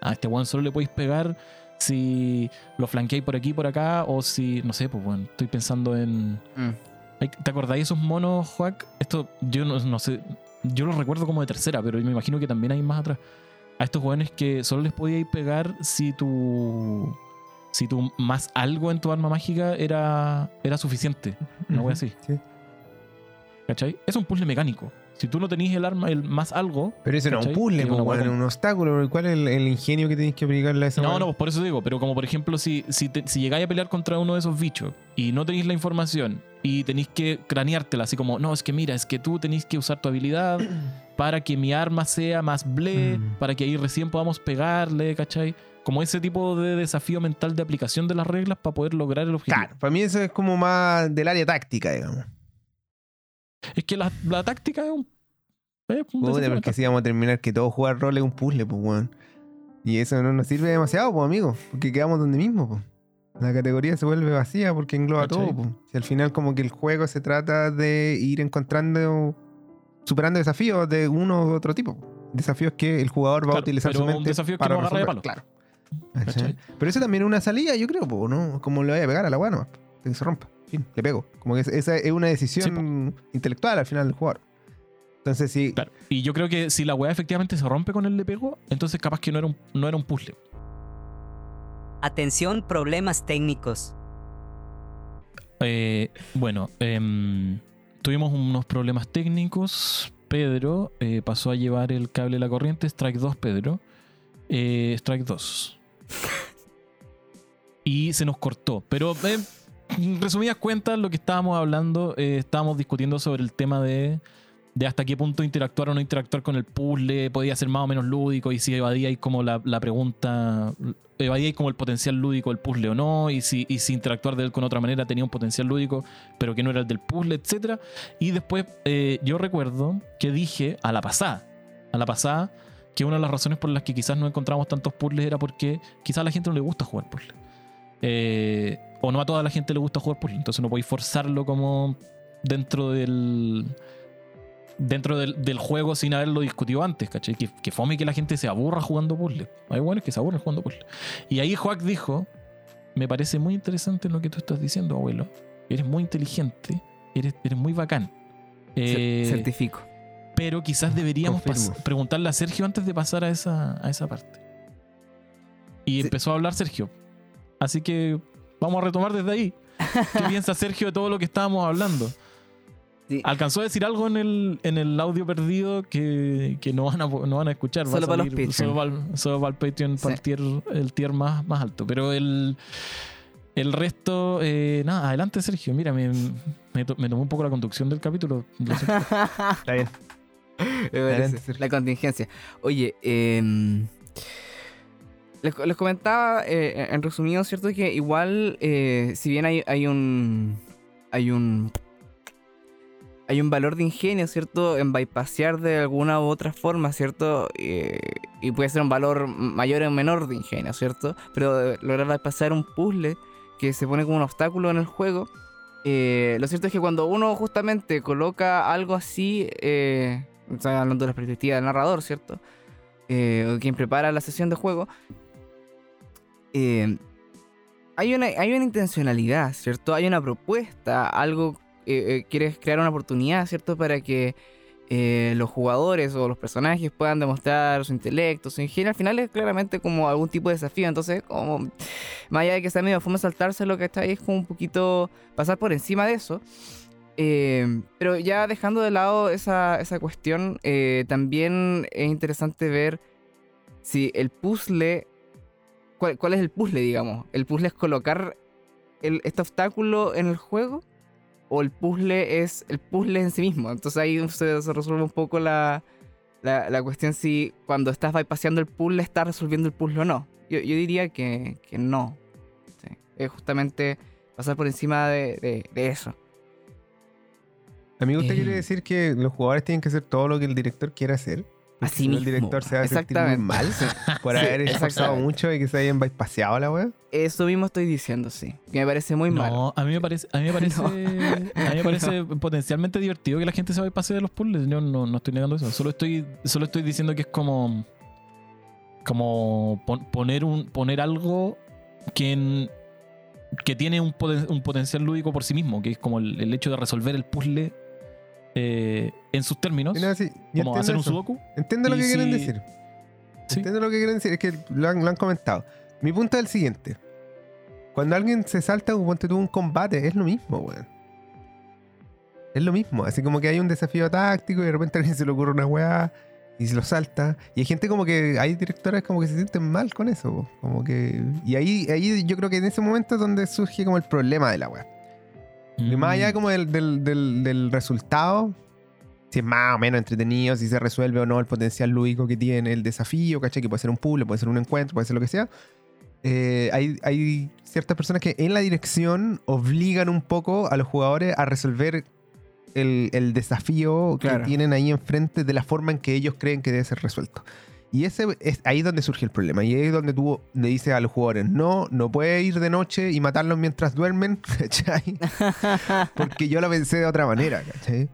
a este one solo le podéis pegar si lo flanqueáis por aquí por acá o si no sé, pues bueno, estoy pensando en Mm. ¿Te acordáis esos monos, Juac? Esto yo no, no sé. Yo los recuerdo como de tercera, pero me imagino que también hay más atrás. A estos jóvenes que solo les podíais pegar si tu. Si tu más algo en tu arma mágica era, era suficiente. Una wea así. Sí. ¿Cachai? Es un puzzle mecánico. Si tú no tenías el arma, el más algo. Pero eso es un puzzle, Es po, una weón, hueá es un obstáculo. ¿Cuál es el, el ingenio que tenéis que aplicarle a esa No, no, pues por eso digo, pero como por ejemplo, si, si, te- si llegáis a pelear contra uno de esos bichos y no tenéis la información y tenéis que craneártela, así como, no, es que mira, es que tú tenéis que usar tu habilidad para que mi arma sea más ble, Mm. para que ahí recién podamos pegarle, ¿cachai? Como ese tipo de desafío mental de aplicación de las reglas para poder lograr el objetivo. Claro, para mí eso es como más del área táctica, digamos. Es que la, la táctica es un. Puta, desafío porque si vamos a terminar que todo jugar rol es un puzzle, pues, weón. Y eso no nos sirve demasiado, pues, amigo. Porque quedamos donde mismo, pues. La categoría se vuelve vacía porque engloba ¿Cachai? todo, pues. Si al final como que el juego se trata de ir encontrando, superando desafíos de uno u otro tipo. Desafíos que el jugador va a utilizar su mente desafío que no de palo. Claro. Pero eso también es una salida, yo creo, pues, ¿no? Como le vaya a pegar a la guana, que se rompa. Fin, le pego. Como que esa es una decisión intelectual al final del jugador. Entonces, sí, Claro. Y yo creo que si la weá efectivamente se rompe con el le pego, entonces capaz que no era un, no era un puzzle. Atención, problemas técnicos. Eh, bueno, em, tuvimos unos problemas técnicos. Pedro eh, pasó a llevar el cable de la corriente. Strike 2, Pedro. Eh, strike 2. y se nos cortó. Pero eh, en resumidas cuentas, lo que estábamos hablando, eh, estábamos discutiendo sobre el tema de, de hasta qué punto interactuar o no interactuar con el puzzle. Podía ser más o menos lúdico y si evadíais como la, la pregunta, evadíais como el potencial lúdico del puzzle o no. Y si, y si interactuar de él con otra manera tenía un potencial lúdico, pero que no era el del puzzle, etc. Y después eh, yo recuerdo que dije a la pasada, a la pasada, que una de las razones por las que quizás no encontramos tantos puzzles era porque quizás a la gente no le gusta jugar puzzles. Eh, O no a toda la gente le gusta jugar puzzle. Entonces no podéis forzarlo como dentro del. Dentro del, del juego sin haberlo discutido antes, ¿cachai? Que, que fome que la gente se aburra jugando puzzle. Hay buenos que se aburren jugando puzzle. Y ahí Joac dijo: Me parece muy interesante lo que tú estás diciendo, abuelo. Eres muy inteligente. Eres, eres muy bacán. Eh, Certifico. pero quizás deberíamos preguntarle a Sergio antes de pasar a esa, a esa parte. Y Sí. empezó a hablar Sergio. Así que vamos a retomar desde ahí. ¿Qué piensa Sergio de todo lo que estábamos hablando? Sí. Alcanzó a decir algo en el, en el audio perdido que, que no, van a, no van a escuchar. Va a Solo para los salir Patreon. Solo para el, solo para el Patreon, para el tier, el tier más, más alto. Pero el, el resto, eh, nada, adelante Sergio. Mira, me, me, to- me tomó un poco la conducción del capítulo. Está bien. Parece. La contingencia. Oye, em, les, les comentaba eh, en resumido, ¿cierto? Que igual, eh, si bien hay, hay un. Hay un. Hay un valor de ingenio, ¿cierto? En bypassear de alguna u otra forma, ¿cierto? Y puede ser un valor mayor o menor de ingenio, ¿cierto? Pero lograr bypassear un puzzle que se pone como un obstáculo en el juego. eh, lo cierto es que cuando uno justamente coloca algo así, eh, hablando de la perspectiva del narrador, ¿cierto? Eh, o quien prepara la sesión de juego, eh, hay, una, hay una intencionalidad, ¿cierto? Hay una propuesta, algo, eh, eh, quieres crear una oportunidad, ¿cierto? Para que eh, los jugadores o los personajes puedan demostrar su intelecto, su ingenio. Al final es claramente como algún tipo de desafío, entonces como más allá de que sea medio fome saltárselo, ¿cachai? Es como un poquito pasar por encima de eso. Pero ya dejando de lado esa, esa cuestión, también es interesante ver si el puzzle. ¿cuál, cuál es el puzzle, digamos? ¿El puzzle es colocar este obstáculo en el juego? ¿O el puzzle es el puzzle en sí mismo? Entonces ahí se, se resuelve un poco la, la, la cuestión si cuando estás bypaseando el puzzle estás resolviendo el puzzle o no. Yo, yo diría que, que no. Sí. Es justamente pasar por encima de, de- de eso. Amigo, ¿usted Eh. quiere decir que los jugadores tienen que hacer todo lo que el director quiere hacer? Así no, mismo. El director se va a sentir muy Exactamente. mal por Sí, haber esforzado exactamente. mucho y que se hayan bypaseado la wea. Eso mismo estoy diciendo, sí. Que me parece muy mal. No, a mí me parece, a mí me parece, No. a mí me parece potencialmente divertido que la gente se vaya a pase de los puzzles. Yo no, no estoy negando eso. Solo estoy, solo estoy diciendo que es como, como pon- poner un, poner algo que en- que tiene un, poten- un potencial lúdico por sí mismo, que es como el, el hecho de resolver el puzzle eh, en sus términos, nada, sí, como hacer un sudoku. Entiendo lo que quieren decir. Sí. Entiendo lo que quieren decir. Es que lo han, lo han comentado. Mi punto es el siguiente. Cuando alguien se salta, tú un combate, es lo mismo, weón. Es lo mismo. Así como que hay un desafío táctico y de repente a alguien se le ocurre una weá y se lo salta. Y hay gente como que, hay directores como que se sienten mal con eso. Como que... Y ahí, ahí yo creo que en ese momento es donde surge como el problema de la weá. Y más allá Mm. como del, del- del- del resultado, si es más o menos entretenido, si se resuelve o no el potencial lúdico que tiene el desafío, ¿cachai? Que puede ser un puzzle, puede ser un encuentro, puede ser lo que sea. Eh, hay, hay ciertas personas que en la dirección obligan un poco a los jugadores a resolver el, el desafío que Claro. tienen ahí enfrente de la forma en que ellos creen que debe ser resuelto. Y ese es ahí donde surge el problema. Y ahí es donde tú le dices a los jugadores, no, no puedes ir de noche y matarlos mientras duermen, ¿cachai? Porque yo lo pensé de otra manera, ¿cachai?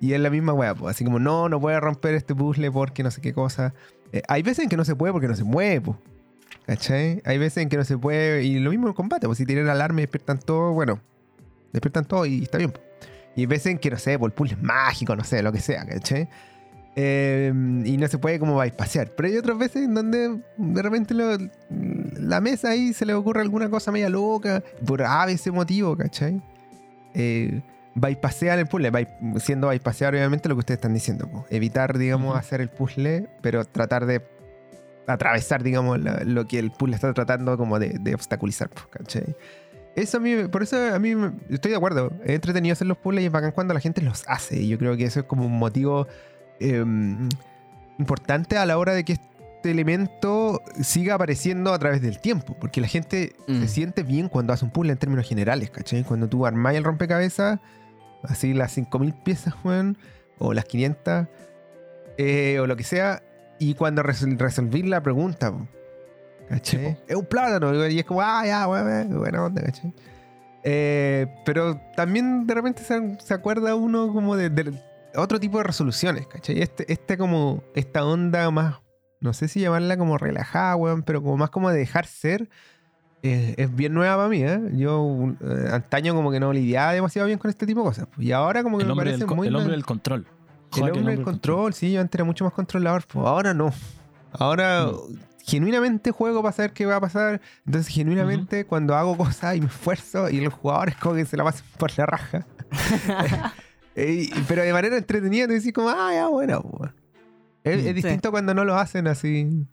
Y es la misma weá, pues. Así como, no, no puedes romper este puzzle porque no sé qué cosa. Eh, hay veces en que no se puede porque no se mueve, pues. ¿Cachai? Hay veces en que no se puede. Y lo mismo en combate, pues si tienen alarma y despiertan todo, bueno, despiertan todo y está bien. po. Y hay veces en que, no sé, por el puzzle es mágico, no sé, lo que sea, ¿cachai? Eh, y no se puede como bypasear. Pero hay otras veces en donde de repente lo- la mesa ahí se le ocurre alguna cosa media loca, por a ese motivo, ¿cachai? Eh, bypasear el puzzle, by- siendo bypasear obviamente lo que ustedes están diciendo, po. evitar, digamos, Ujú. hacer el puzzle, pero tratar de atravesar, digamos, la- lo que el puzzle está tratando como de, de obstaculizar, po, ¿cachai? Eso a mí, por eso a mí estoy de acuerdo. Es entretenido hacer los puzzles y es bacán cuando la gente los hace. Y yo creo que eso es como un motivo eh, importante a la hora de que este elemento siga apareciendo a través del tiempo. Porque la gente Mm. se siente bien cuando hace un puzzle en términos generales, ¿cachai? Cuando tú armás el rompecabezas, así las 5000 piezas, o las 500, eh, o lo que sea, y cuando resol- resolví la pregunta, ¿cachai? Es un plátano, y es como, ah, ya, weón, buena onda, ¿cachai? Eh, pero también de repente se, se acuerda uno como de, de otro tipo de resoluciones, ¿cachai? Este, este como, esta onda más, no sé si llamarla como relajada, weón, pero como más como de dejar ser, eh, es bien nueva para mí, ¿eh? Yo eh, antaño como que no lidiaba demasiado bien con este tipo de cosas. pues, Y ahora como que El me hombre, parece muy... el hombre del control. el Joder, que hombre del control, sí, yo antes era mucho más controlador. pues, ahora no. Ahora Mm. genuinamente juego para saber qué va a pasar. Entonces, genuinamente, cuando hago cosas y me esfuerzo y los jugadores como que se la pasan por la raja. Eh, pero de manera entretenida, tú decís como, ah, ya, bueno. Es, Mm. es distinto cuando no lo hacen así.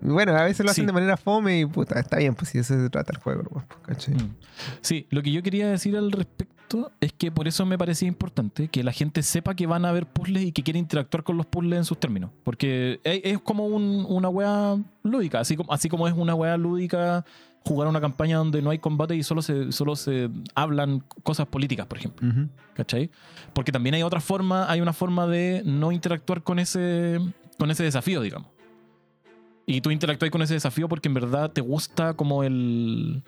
Bueno, a veces lo hacen Sí. de manera fome y puta, está bien, pues si eso se trata el juego, pues, ¿cachai? Mm. Sí, lo que yo quería decir al respecto es que por eso me parecía importante que la gente sepa que van a haber puzzles y que quiere interactuar con los puzzles en sus términos. Porque es, es como un- una wea lúdica, así como, así como es una wea lúdica jugar una campaña donde no hay combate y solo se, solo se hablan cosas políticas, por ejemplo. Ujú. ¿Cachai? Porque también hay otra forma, hay una forma de no interactuar con ese, con ese desafío, digamos. Y tú interactúas con ese desafío porque en verdad te gusta como el...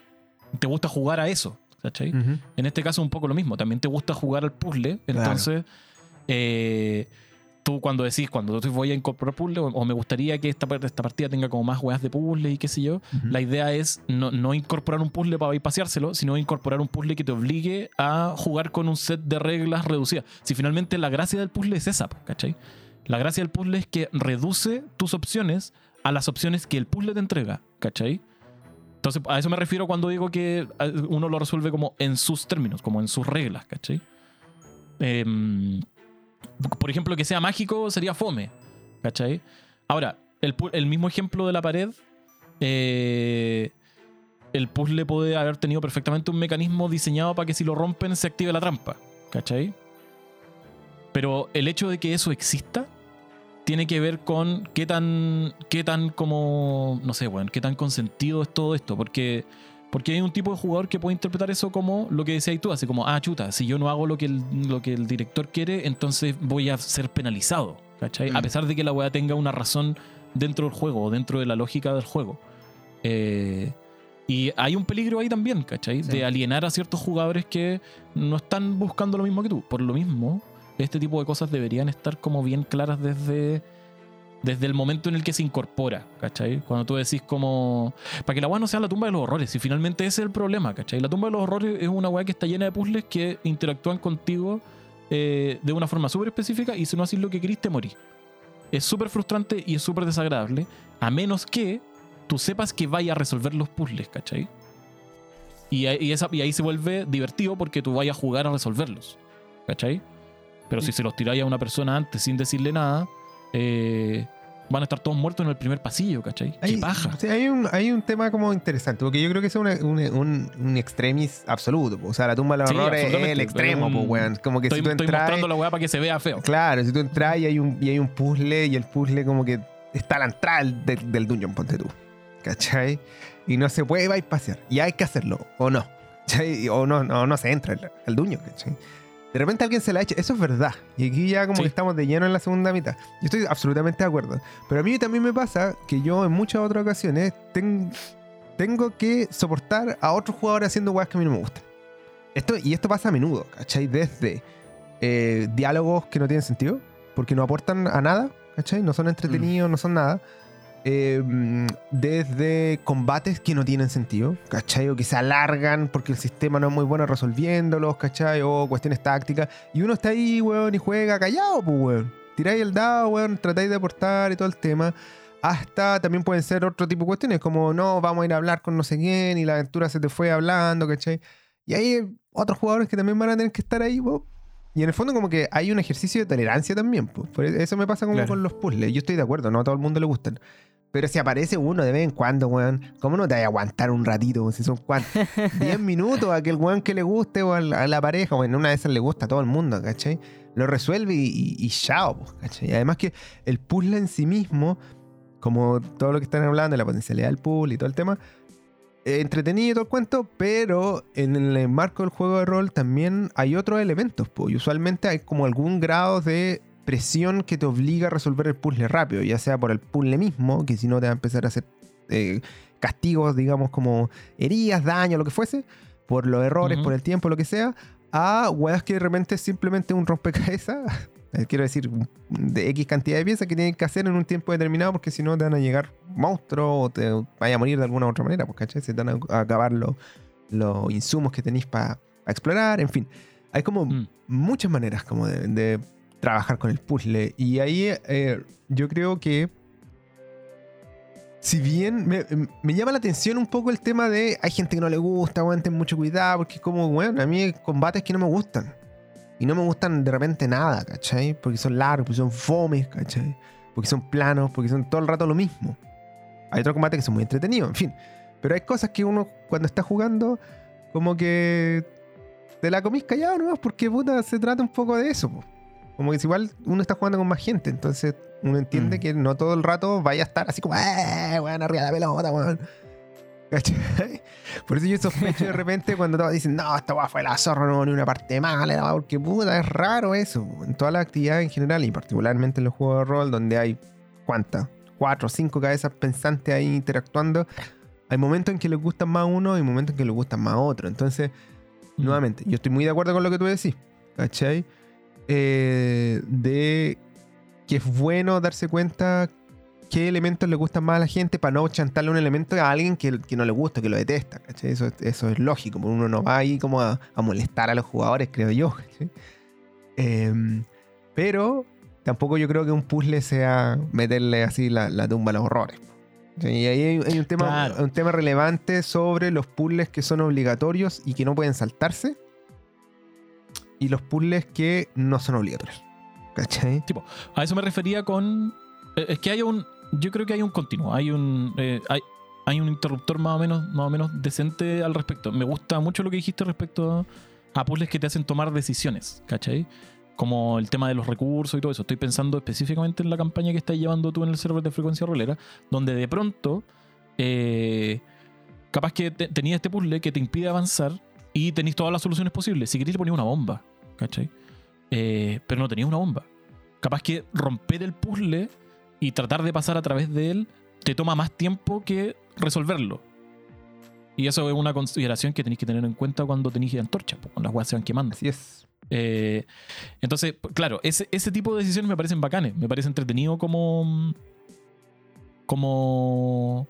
Te gusta jugar a eso, ¿cachai? Ujú. En este caso un poco lo mismo, también te gusta jugar al puzzle, entonces eh, tú cuando decís, cuando tú voy a incorporar puzzle o, o me gustaría que esta, esta partida tenga como más weas de puzzle y qué sé yo, la idea es no, no incorporar un puzzle para ir paseárselo, sino incorporar un puzzle que te obligue a jugar con un set de reglas reducidas. Si finalmente la gracia del puzzle es esa, ¿cachai? La gracia del puzzle es que reduce tus opciones a las opciones que el puzzle te entrega, ¿cachai? Entonces, a eso me refiero cuando digo que eh, uno lo resuelve como en sus términos, como en sus reglas, ¿cachai? Em, por ejemplo, que sea mágico sería fome, ¿cachai? Ahora, el, el mismo ejemplo de la pared, eh, el puzzle puede haber tenido perfectamente un mecanismo diseñado para que si lo rompen se active la trampa, ¿cachai? Pero el hecho de que eso exista tiene que ver con qué tan, qué tan como, no sé, bueno, qué tan consentido es todo esto, porque, porque hay un tipo de jugador que puede interpretar eso como lo que decías tú, así como, ah, chuta, si yo no hago lo que el, lo que el director quiere, entonces voy a ser penalizado, ¿cachai? Mm. A pesar de que la weá tenga una razón dentro del juego, o dentro de la lógica del juego. Eh, y hay un peligro ahí también, ¿cachai? Sí. De alienar a ciertos jugadores que no están buscando lo mismo que tú. Por lo mismo, este tipo de cosas deberían estar como bien claras desde, desde el momento en el que se incorpora, ¿cachai? Cuando tú decís como... Para que la weá no sea la tumba de los horrores, y finalmente ese es el problema, ¿cachai? La tumba de los horrores es una weá que está llena de puzzles que interactúan contigo eh, de una forma súper específica y si no haces lo que querís te morís. Es súper frustrante y es súper desagradable, a menos que tú sepas que vaya a resolver los puzzles, ¿cachai? Y, ahí- y esa- y ahí se vuelve divertido porque tú vayas a jugar a resolverlos, ¿cachai? Pero si se los tiráis a una persona antes sin decirle nada, eh, van a estar todos muertos en el primer pasillo, ¿cachai? ¡Qué Hay, paja! sí, hay, un, hay un tema como interesante, porque yo creo que es una- un, un, un extremis absoluto. po. O sea, la tumba de los Sí, horrores es el extremo, pues, weón. Como que Estoy, si tú estoy entras. mostrando la weá para que se vea feo. Claro, si tú entras y hay un, y hay un puzzle y el puzzle como que está a la entrada del, del- dungeon, ponte tú. ¿Cachai? Y no se puede bypassar. Y hay que hacerlo, o no. ¿Cachai? O no, no, no se entra al, dungeon, ¿cachai? De repente alguien se la echa. Eso es verdad. Y aquí ya como Sí. que estamos de lleno en la segunda mitad. Yo estoy absolutamente de acuerdo. Pero a mí también me pasa que yo en muchas otras ocasiones ten- tengo que soportar a otros jugadores haciendo weas que a mí no me gustan. Esto, y esto pasa a menudo, ¿cachai? Desde eh, diálogos que no tienen sentido, porque no aportan a nada, ¿cachai? No son entretenidos, no son nada. Eh, desde combates que no tienen sentido, ¿cachai? O que se alargan porque el sistema no es muy bueno resolviéndolos, ¿cachai? O cuestiones tácticas. Y uno está ahí, weón, y juega callado, pues, weón. Tiráis el dado, weón, tratáis de aportar y todo el tema. Hasta también pueden ser otro tipo de cuestiones, como no, vamos a ir a hablar con no sé quién y la aventura se te fue hablando, ¿cachai? Y hay otros jugadores que también van a tener que estar ahí, po. Y en el fondo como que hay un ejercicio de tolerancia también. Por eso me pasa como Claro. con los puzzles. Yo estoy de acuerdo, no a todo el mundo le gustan. Pero si aparece uno de vez en cuando, weón, ¿cómo no te vas a aguantar un ratito? Si son cuántos, 10 minutos a aquel weón que le guste o a la, a la pareja, bueno, una de esas le gusta a todo el mundo, ¿cachai? Lo resuelve y, y, y chao, po, ¿cachai? Y además que el puzzle en sí mismo, como todo lo que están hablando, de la potencialidad del puzzle y todo el tema, entretenido y todo el cuento, pero en el marco del juego de rol también hay otros elementos, po, y usualmente hay como algún grado de presión que te obliga a resolver el puzzle rápido, ya sea por el puzzle mismo, que si no te va a empezar a hacer eh, castigos, digamos, como heridas, daño, lo que fuese, por los errores, por el tiempo, lo que sea, a weas que de repente es simplemente un rompecabezas. Quiero decir, de X cantidad de piezas que tienen que hacer en un tiempo determinado porque si no te van a llegar monstruos o te vaya a morir de alguna u otra manera, pues, ¿cachai? Se te van a acabar los, los insumos que tenéis para explorar, en fin. Hay como Mm. muchas maneras como de, de trabajar con el puzzle. Y ahí eh, yo creo que si bien me, llama la atención un poco el tema de hay gente que no le gusta, weón, ten mucho cuidado, porque como, bueno, a mí hay combates que no me gustan. Y no me gustan de repente nada, ¿cachai? Porque son largos, porque son fomes, ¿cachai? Porque son planos, porque son todo el rato lo mismo. Hay otros combates que son muy entretenidos, en fin. Pero hay cosas que uno cuando está jugando, como que te la comís callado nomás, porque puta, se trata un poco de eso. po. Como que si igual uno está jugando con más gente, entonces uno entiende Mm. que no todo el rato vaya a estar así como, ¡eh, weón, arriba de la pelota, weón! ¿Cachai? Por eso yo sospecho de repente cuando todos dicen, no, esta weá fue la zorra, no, ni una parte mala, porque puta, es raro eso. En todas las actividades en general, y particularmente en los juegos de rol, donde hay, ¿cuántas? Cuatro o cinco cabezas pensantes ahí interactuando. Hay momentos en que les gustan más uno y momentos en que les gustan más otro. Entonces, Mm. nuevamente, yo estoy muy de acuerdo con lo que tú decís, ¿cachai? Eh, de que es bueno darse cuenta qué elementos le gustan más a la gente para no chantarle un elemento a alguien que, que no le gusta, que lo detesta. Eso, eso es lógico, porque uno no va ahí como a, a molestar a los jugadores, creo yo. Em, pero tampoco yo creo que un puzzle sea meterle así la, la tumba a los horrores. Y ahí hay, hay un, tema, Claro. un tema relevante sobre los puzzles que son obligatorios y que no pueden saltarse. Y los puzzles que no son obligatorios. ¿Cachai? A eso me refería con. eh, Es que hay un. Yo creo que hay un continuo. Hay un. eh, hay, hay un interruptor más o menos, más o menos decente al respecto. Me gusta mucho lo que dijiste respecto a puzzles que te hacen tomar decisiones, ¿cachai? Como el tema de los recursos y todo eso. Estoy pensando específicamente en la campaña que estás llevando tú en el server de frecuencia rolera, donde de pronto. eh, capaz que te- tenías este puzzle que te impide avanzar y tenéis todas las soluciones posibles. Si queréis le ponías una bomba, ¿cachai? Eh, pero no tenías una bomba. Capaz que romper el puzzle y tratar de pasar a través de él te toma más tiempo que resolverlo. Y eso es una consideración que tenéis que tener en cuenta cuando tenéis antorchas, pues, cuando las weas se van quemando. Así es. Eh, entonces, claro, ese, ese tipo de decisiones me parecen bacanes. Me parece entretenido como. Como.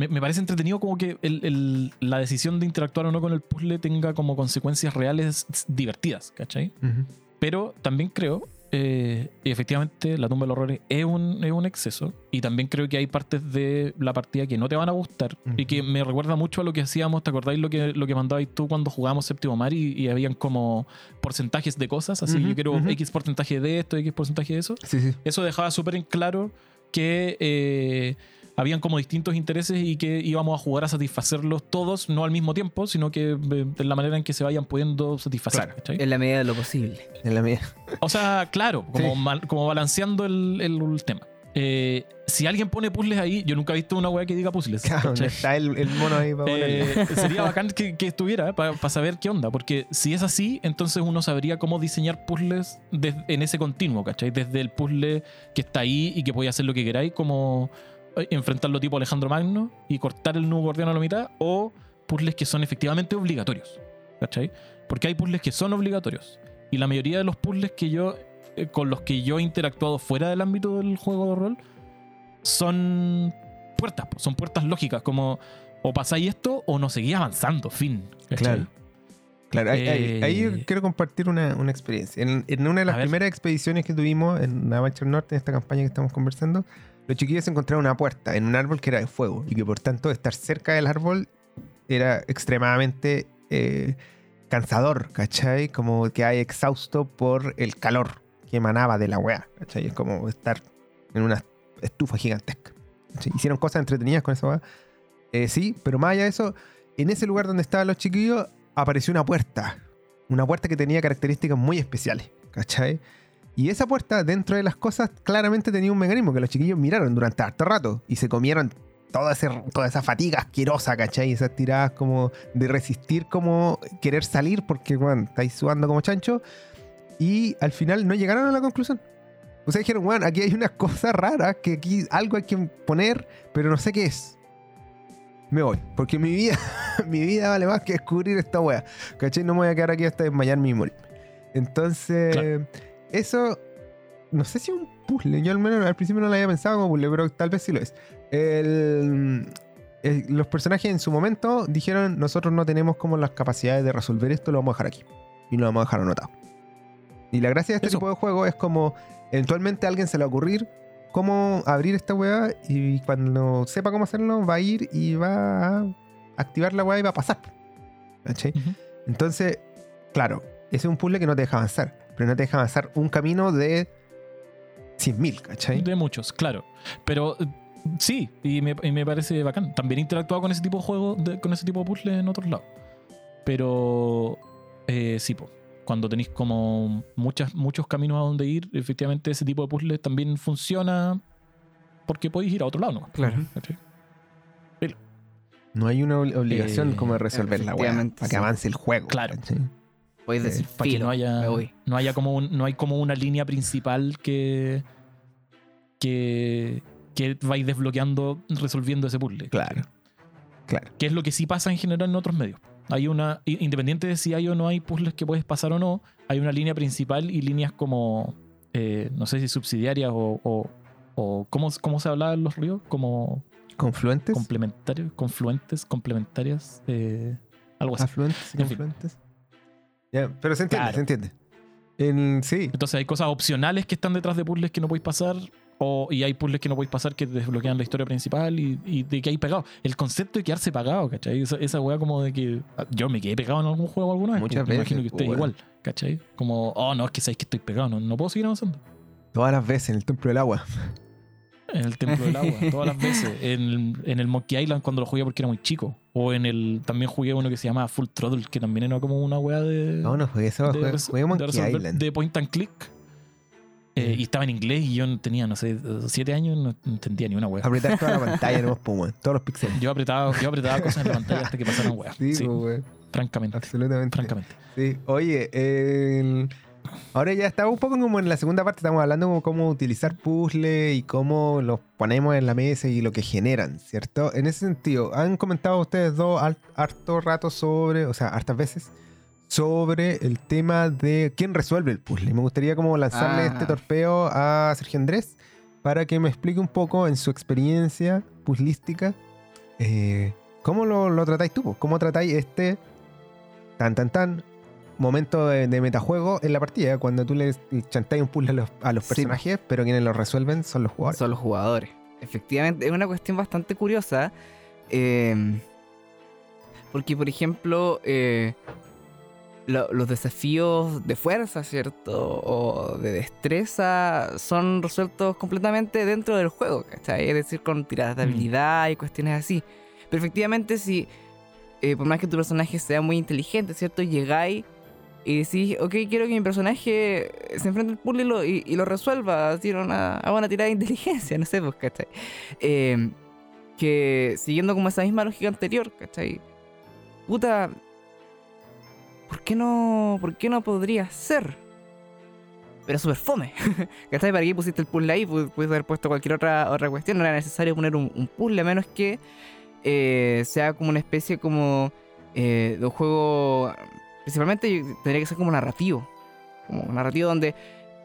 Me, me parece entretenido como que el- el- la decisión de interactuar o no con el puzzle tenga como consecuencias reales divertidas, ¿cachai? Ujú. Pero también creo, eh, y efectivamente, la tumba de los horrores es un, es un exceso. Y también creo que hay partes de la partida que no te van a gustar. Y que me recuerda mucho a lo que hacíamos. ¿Te acordáis lo que, lo que mandabais tú cuando jugábamos Séptimo Mar y, y habían como porcentajes de cosas? Así, Ujú, yo quiero. X porcentaje de esto, X porcentaje de eso. Sí, sí. Eso dejaba súper en claro que eh, habían como distintos intereses y que íbamos a jugar a satisfacerlos todos, no al mismo tiempo, sino que eh, de la manera en que se vayan pudiendo satisfacer. Claro. ¿cachai? En la medida de lo posible. En la mía. O sea, claro, como, Sí. mal- como balanceando el, el- el tema. Eh, si alguien pone puzzles ahí, yo nunca he visto una weá que diga puzzles. Claro, está el, el mono ahí para. Eh, sería bacán que, que estuviera para saber qué onda, porque si es así, entonces uno sabría cómo diseñar puzzles en ese continuo, ¿cachai? Desde el puzzle que está ahí y que podéis hacer lo que queráis, como enfrentarlo tipo Alejandro Magno y cortar el nudo gordiano a la mitad, o puzzles que son efectivamente obligatorios, ¿cachai? Porque hay puzzles que son obligatorios. Y la mayoría de los puzzles que yo, eh, con los que yo he interactuado fuera del ámbito del juego de rol, son puertas, son puertas lógicas, como o pasáis esto o no seguís avanzando, fin. ¿cachai? Claro. Claro, ahí, Eh, ahí yo quiero compartir una, una experiencia. En, en una de las primeras expediciones que tuvimos en Navajo Norte, en esta campaña que estamos conversando, los chiquillos encontraron una puerta en un árbol que era de fuego y que por tanto estar cerca del árbol era extremadamente eh, cansador, ¿cachai? Como que hay exhausto por el calor que emanaba de la weá, ¿cachai? Es como estar en una estufa gigantesca. ¿cachai? Hicieron cosas entretenidas con esa weá. Eh, sí, pero más allá de eso, en ese lugar donde estaban los chiquillos apareció una puerta. Una puerta que tenía características muy especiales, ¿cachai? Y esa puerta, dentro de las cosas, claramente tenía un mecanismo que los chiquillos miraron durante harto rato y se comieron toda, ese- toda esa fatiga asquerosa, ¿cachai? Esas tiradas como de resistir, como querer salir porque, bueno, estáis sudando como chancho. Y al final no llegaron a la conclusión. O sea, dijeron, bueno, aquí hay unas cosas raras que aquí algo hay que poner, pero no sé qué es. me voy. Porque mi vida, mi vida vale más que descubrir esta wea. ¿Cachai? No me voy a quedar aquí hasta desmayarme y morir. Entonces. Eso, no sé si es un puzzle. Yo al menos al principio no lo había pensado como puzzle, pero tal vez sí lo es. El- el- los personajes en su momento dijeron, nosotros no tenemos como las capacidades de resolver esto, lo vamos a dejar aquí. Y lo vamos a dejar anotado. Y la gracia de este Eso. tipo de juego es como, eventualmente a alguien se le va a ocurrir cómo abrir esta weá y cuando sepa cómo hacerlo va a ir y va a activar la weá y va a pasar. Entonces, claro, ese es un puzzle que no te deja avanzar, pero no te deja avanzar un camino de 100.000, ¿cachai? De muchos, claro. Pero eh, sí, y me, y me parece bacán. También he interactuado con ese tipo de juegos, de- con ese tipo de puzzles en otros lados. Pero eh, sí, po. cuando tenéis como muchas, muchos caminos a donde ir, efectivamente ese tipo de puzzles también funciona porque podéis ir a otro lado, ¿no? Claro. No hay una ob- obligación Eh, como de resolver la weá para que avance el juego. Claro. ¿cachai? Podéis Eh, decir Para que no haya, me voy. no haya como un- no hay como una línea principal que que, que vais desbloqueando resolviendo ese puzzle. Claro. Claro. que es lo que sí pasa en general en otros medios. Hay una, independiente de si hay o no hay puzzles que puedes pasar o no, hay una línea principal y líneas como, eh, no sé si subsidiarias o, o, o ¿cómo, cómo se hablaba en los ríos, como ¿Confluentes? complementarios, confluentes, complementarias, eh, algo así. ¿Afluentes? fin. Ya, pero se entiende, Claro. se entiende. En- sí, Entonces hay cosas opcionales que están detrás de puzzles que no podéis pasar. O, y hay puzzles que no podéis pasar que desbloquean la historia principal y, y de que hay pegado. El concepto de quedarse pagado, ¿cachai? Esa, esa weá como de que ah, yo me quedé pegado en algún juego alguna vez. Muchas pues, me imagino veces, que usted pues, igual, ¿cachai? Como, oh no, es que sabéis que estoy pegado, no, no puedo seguir avanzando. todas las veces en el Templo del Agua. En el Templo del Agua, todas las veces. En, en el Monkey Island cuando lo jugué porque era muy chico. O en el. También jugué uno que se llama Full Throttle, que también era como una weá de. No, no jugué eso, de jugué, de Island. point and click. Eh, Mm. y estaba en inglés y yo tenía, no sé, siete años, no entendía ni una wea. Apretar toda la pantalla, no weón, todos los píxeles. Yo apretaba, yo apretaba cosas en la pantalla hasta que pasaran weas. Sí, Sí, pues, francamente. absolutamente. Francamente. Sí, oye, el- ahora ya estamos un poco como en la segunda parte, estamos hablando como cómo utilizar puzzles y cómo los ponemos en la mesa y lo que generan, ¿cierto? En ese sentido, han comentado ustedes dos har- harto rato sobre, o sea, hartas veces, sobre el tema de quién resuelve el puzzle. Me gustaría como lanzarle Ah. este torpeo a Sergio Andrés para que me explique un poco en su experiencia puzzlística eh, cómo lo, lo tratáis tú, cómo tratáis este tan tan tan momento de, de metajuego en la partida, cuando tú le chantáis un puzzle a los, a los Sí, personajes, pero quienes lo resuelven son los jugadores. Son los jugadores. Efectivamente, es una cuestión bastante curiosa. eh, porque, por ejemplo, eh, lo- los desafíos de fuerza, ¿cierto? O de destreza son resueltos completamente dentro del juego, ¿cachai? Es decir, con tiradas de Mm. habilidad y cuestiones así. Pero efectivamente, si, eh, por más que tu personaje sea muy inteligente, ¿cierto? Llegáis y decís, ok, quiero que mi personaje se enfrente al puzzle y lo, y, lo resuelva, tira una, haga una tirada de inteligencia, no sé, pues, ¿cachai? Eh, que siguiendo como esa misma lógica anterior, ¿cachai? Puta, ¿por qué no, por qué no podría ser? Pero súper fome, ¿cachai? ¿Para qué pusiste el puzzle ahí? Pu- Puedes haber puesto cualquier otra, otra cuestión, no era necesario poner un, un puzzle, a menos que eh, sea como una especie como eh, de un juego principalmente tendría que ser como narrativo. Como narrativo donde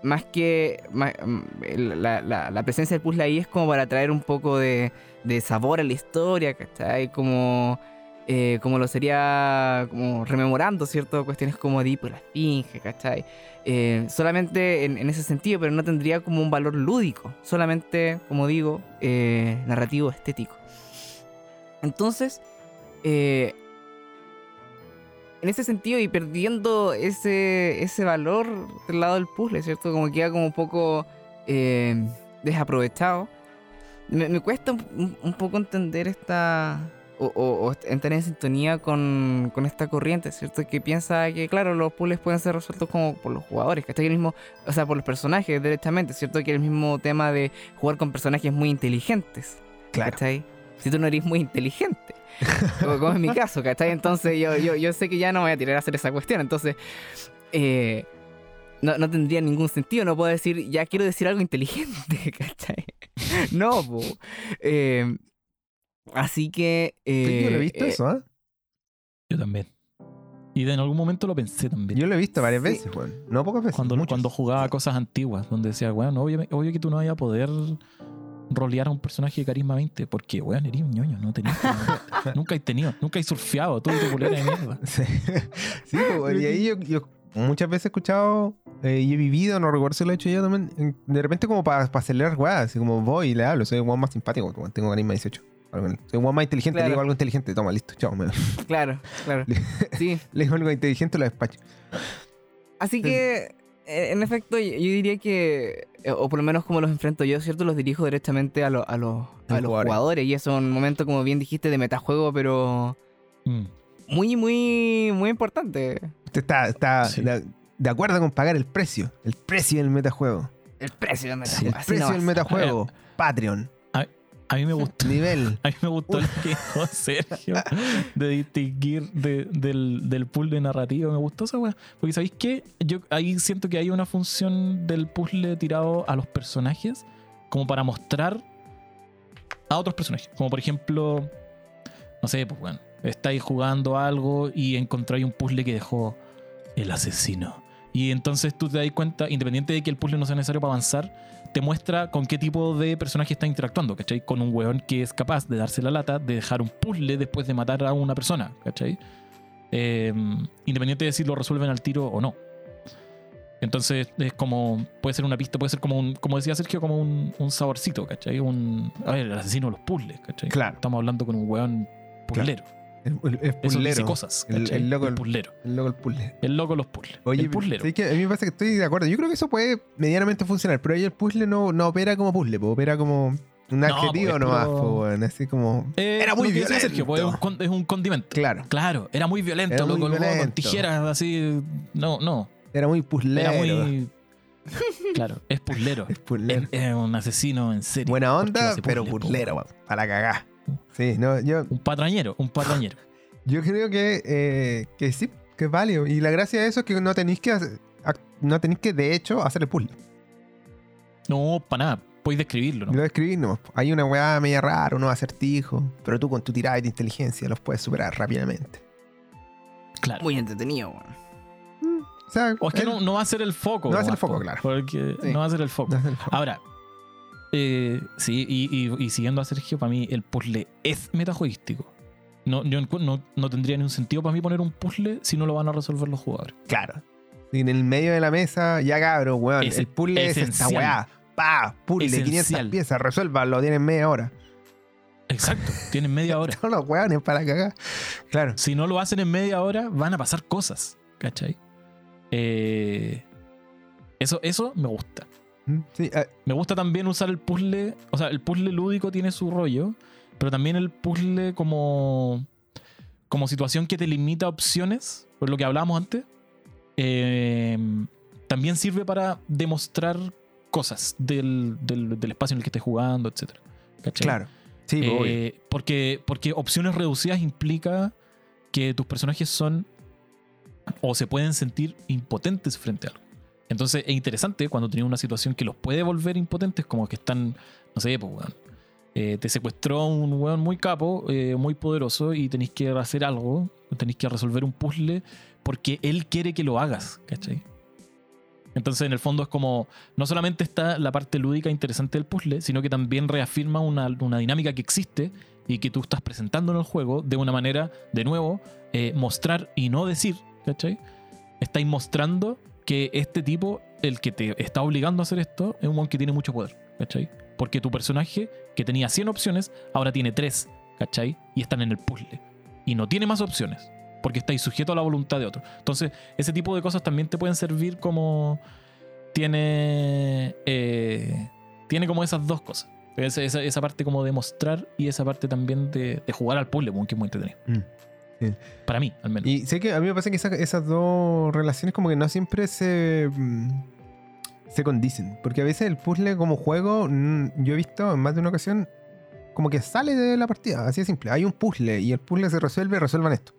más que mm, la, la- presencia del puzzle ahí es como para traer un poco de, de sabor a la historia, ¿cachai? Como, eh, como lo sería como rememorando, ¿cierto? Cuestiones como Edipo la Esfinge, ¿cachai? Eh, solamente en, ese sentido, pero no tendría como un valor lúdico, solamente, como digo, eh, narrativo estético. Entonces, en ese sentido y perdiendo ese, ese valor del lado del puzzle, ¿cierto? Como queda como un poco eh, desaprovechado. Me, me cuesta un, un- poco entender esta... O, o- o entrar en sintonía con, con esta corriente, ¿cierto? Que piensa que, claro, los puzzles pueden ser resueltos como por los jugadores, que está el mismo, o sea, por los personajes directamente, ¿cierto? Que el mismo tema de jugar con personajes muy inteligentes. Claro. ¿cachai? Si tú no eres muy inteligente. Como, como es mi caso, ¿cachai? Entonces yo, yo, yo sé que ya no voy a tirar a hacer esa cuestión. Entonces, eh, no, no tendría ningún sentido. No puedo decir, ya quiero decir algo inteligente, ¿cachai? No, po. Eh, Así que. Eh, yo lo he visto eh, eso, ¿ah? Yo también. Y de en algún momento lo pensé también. Yo lo he visto varias Sí. veces, weón. No pocas veces. cuando, muchas. cuando jugaba cosas antiguas, donde decía, weón, obvio, obvio que tú no vayas a poder rolear a un personaje de carisma 20, porque, weón, eres un ñoño, no tenías. nunca has tenido, nunca has surfeado, tú tu culera de mierda. Sí, sí pues, y ahí yo, yo muchas veces he escuchado eh, y he vivido, no recuerdo si lo he hecho yo también, de repente como para acelerar weas, así como voy y le hablo, soy un weón más simpático, weón, tengo carisma 18. Algo- Soy un weón más inteligente, le digo algo inteligente, toma, listo, chao, me- Claro, claro. Sí. le digo algo inteligente, lo despacho. Así que, en efecto, yo diría que, eh, o por lo menos como los enfrento yo, ¿cierto? Los dirijo directamente a, lo- a los, a Los jugadores. jugadores. Y eso es un momento, como bien dijiste, de metajuego, pero Mm. muy, muy, muy importante. Usted está, está Sí. de, de acuerdo con pagar el precio, el precio del metajuego. El precio del Sí, metajuego. El así precio del metajuego, Patreon, A mí me gustó. nivel. A mí me gustó lo que dijo Sergio de distinguir de- del, del puzzle narrativo. Me gustó esa weá. Porque ¿sabéis qué? Yo ahí siento que hay una función del puzzle tirado a los personajes como para mostrar a otros personajes. Como por ejemplo, no sé, pues bueno, estáis jugando algo y encontráis un puzzle que dejó el asesino. Y entonces tú te das cuenta, independiente de que el puzzle no sea necesario para avanzar, te muestra con qué tipo de personaje está interactuando, ¿cachai? Con un weón que es capaz de darse la lata, de dejar un puzzle después de matar a una persona, ¿cachai? Eh, independiente de si lo resuelven al tiro o no. Entonces es como, puede ser una pista, puede ser como un, como decía Sergio, como un, un saborcito, ¿cachai? Un, a ver, el asesino de los puzzles, ¿cachai? Claro. Estamos hablando con un weón puzzlero. El, el, el Eso dice puzzlero. cosas, El- el loco puzzlero. El loco del puzzle. El loco los puzzles. Oye, el puzzlero. ¿sabes qué? a mí me parece que estoy de acuerdo. Yo creo que eso puede medianamente funcionar, pero ahí el puzzle no, no opera como puzzle, po, opera como un No, adjetivo pues, nomás, pero- po, así como... Eh, Era muy que violento. Sergio, pues, es, un, con- es un condimento. Claro, Claro, era muy violento, Era lo muy colgó con tijeras así. No, no. era muy puzzlero. Era muy. Claro, es puzzlero. Es puzzlero. Es, es un asesino en serio. Buena onda, pero puzzle, po, puzzlero, weón, a la cagá. Sí, no, yo, Un patrañero, un patrañero. yo creo que, eh, que sí, que es válido. Y la gracia de eso es que no tenéis que, no tenéis que, de hecho, hacer el puzzle. No, para nada. Podéis describirlo, ¿no? Lo escribís nomás. po. Hay una weá media rara, unos acertijos, pero tú con tu tirada de inteligencia los puedes superar rápidamente. Claro. Muy entretenido, weón. O sea, O es que el- no, no va a ser el foco. No va a ser el foco, claro. Porque Sí. no va a ser el foco. no es el foco. Ahora, eh, sí, y, y- y siguiendo a Sergio, para mí el puzzle es metajueguístico. No, yo no, no tendría ni un sentido para mí poner un puzzle si no lo van a resolver los jugadores. Claro. En el medio de la mesa, ya cabro, weón. Ese- el puzzle es esta esencial. weá. Pa, puzzle, 500 Esencial. piezas, resuélvalo, tienen media hora. Exacto, tienen media hora. Todos los weones para cagar. Claro. Si no lo hacen en media hora, van a pasar cosas. ¿Cachai? Eh, eso, eso me gusta. Sí, ah, Me gusta también usar el puzzle. O sea, el puzzle lúdico tiene su rollo, pero también el puzzle como, como situación que te limita opciones, por lo que hablábamos antes, eh, también sirve para demostrar cosas del, del- del espacio en el que estés jugando, etc. claro. Sí. Eh, porque, porque opciones reducidas implica que tus personajes son o se pueden sentir impotentes frente a algo. Entonces es interesante cuando tienes una situación que los puede volver impotentes, como que están, no sé, pues, weón. eh, te secuestró un weón muy capo, eh, muy poderoso, y tenéis que hacer algo, tenéis que resolver un puzzle porque él quiere que lo hagas, ¿cachai? Entonces, en el fondo es como, no solamente está la parte lúdica interesante del puzzle, sino que también reafirma una, una dinámica que existe y que tú estás presentando en el juego de una manera, de nuevo, eh, mostrar y no decir, ¿cachai? Estáis mostrando que este tipo, el que te está obligando a hacer esto, es un mon que tiene mucho poder, ¿cachai? Porque tu personaje, que tenía 100 opciones, ahora tiene 3, ¿cachai? Y están en el puzzle. Y no tiene más opciones, porque estáis sujeto a la voluntad de otro. Entonces, ese tipo de cosas también te pueden servir como... Tiene... eh, tiene como esas dos cosas. Esa, esa- parte como de mostrar y esa parte también de, jugar al puzzle, que es muy entretenido. Mm, sí. Para mí, al menos. Y sé que a mí me pasa que esa- esas dos relaciones como que no siempre se, mm, se condicen. Porque a veces el puzzle como juego, mm, yo he visto en más de una ocasión, como que sale de la partida, así de simple. Hay un puzzle y el puzzle se resuelve, resuelvan esto.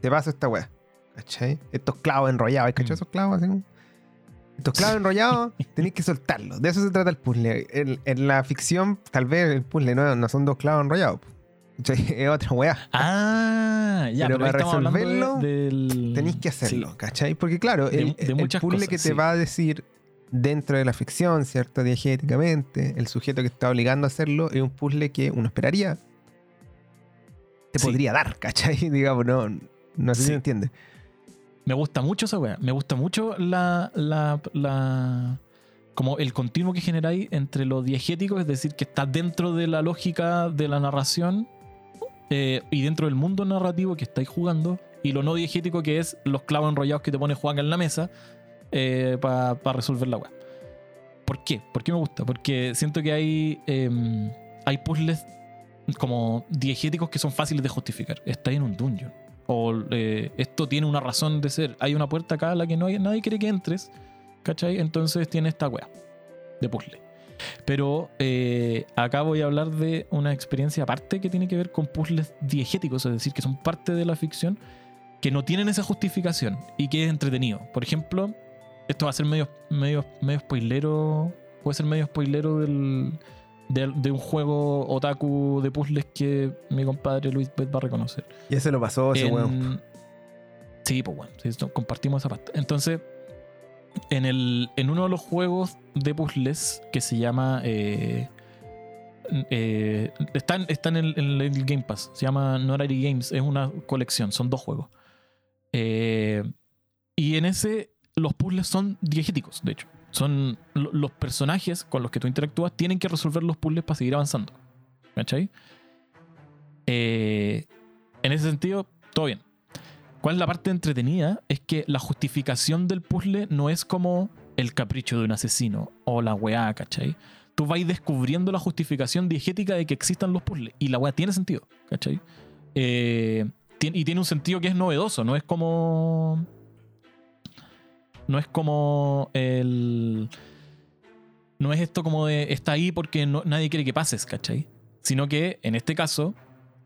Te paso esta weá. ¿Cachai? Estos clavos enrollados, ¿cachai? Mm. Esos clavos así como- Estos clavos enrollados tenéis que soltarlos. De eso se trata el puzzle. En, en la ficción, tal vez el puzzle no, no son dos clavos enrollados. Es otra weá. Ah, ya, Pero pero, para de- resolverlo, del... Tenéis que hacerlo, Sí. ¿cachai? Porque claro, De- el, de el puzzle cosas, que te sí. va a decir dentro de la ficción, ¿cierto? Diegéticamente, el sujeto que está obligando a hacerlo es un puzzle que uno esperaría te Sí. podría dar, ¿cachai? Digamos, no, no sé si Sí. me entiende. Me gusta mucho esa weá. Me gusta mucho la, la, la- como el continuo que generáis entre lo diegético, es decir, que está dentro de la lógica de la narración eh, y dentro del mundo narrativo que estáis jugando, y lo no diegético que es los clavos enrollados que te pone Juan en la mesa para resolver la weá. ¿Por qué? ¿Por qué me gusta? Porque siento que hay, em, hay puzzles como diegéticos que son fáciles de justificar. Estáis en un dungeon o eh, esto tiene una razón de ser. Hay una puerta acá a la que no hay, nadie quiere que entres, ¿cachai? Entonces tiene esta wea de puzzle. Pero eh, acá voy a hablar de una experiencia aparte que tiene que ver con puzzles diegéticos, es decir, que son parte de la ficción, que no tienen esa justificación y que es entretenido. Por ejemplo, esto va a ser medio, medio, medio spoilero, puede ser medio spoilero del, del- de un juego otaku de puzzles que mi compadre Luis va a reconocer. Y ese lo pasó ese En- weón. Sí, pues bueno, sí, compartimos esa parte. Entonces, en, el, en uno de los juegos de puzzles que se llama. eh, eh, está en, está en el, Game Pass, se llama Norari Games, es una colección, son dos juegos. Eh, y en ese, los puzzles son diegéticos, de hecho. Son lo- los personajes con los que tú interactúas tienen que resolver los puzzles para seguir avanzando. ¿Cachai? Eh, en ese sentido, todo bien. ¿Cuál es la parte entretenida? Es que la justificación del puzzle no es como el capricho de un asesino o la weá, ¿cachai? Tú vas descubriendo la justificación diegética de que existan los puzzles y la weá tiene sentido, ¿cachai? Eh, y tiene un sentido que es novedoso, no es como. No es como el. No es esto como de está ahí porque no- nadie quiere que pases, ¿cachai? Sino que en este caso,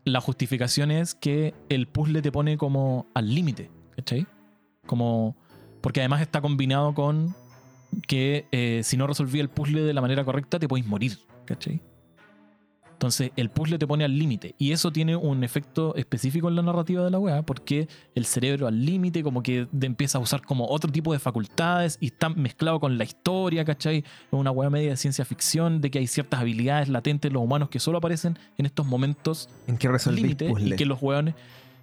la justificación es que el puzzle te pone como al límite, ¿cachai? Como. Porque además está combinado con que eh, si no resolví el puzzle de la manera correcta, te podéis morir, ¿cachai? Entonces, el puzzle te pone al límite. Y eso tiene un efecto específico en la narrativa de la weá, porque el cerebro al límite, como que empieza a usar como otro tipo de facultades y está mezclado con la historia, ¿cachai? Es una weá media de ciencia ficción, de que hay ciertas habilidades latentes en los humanos que solo aparecen en estos momentos En que límite y que los hueones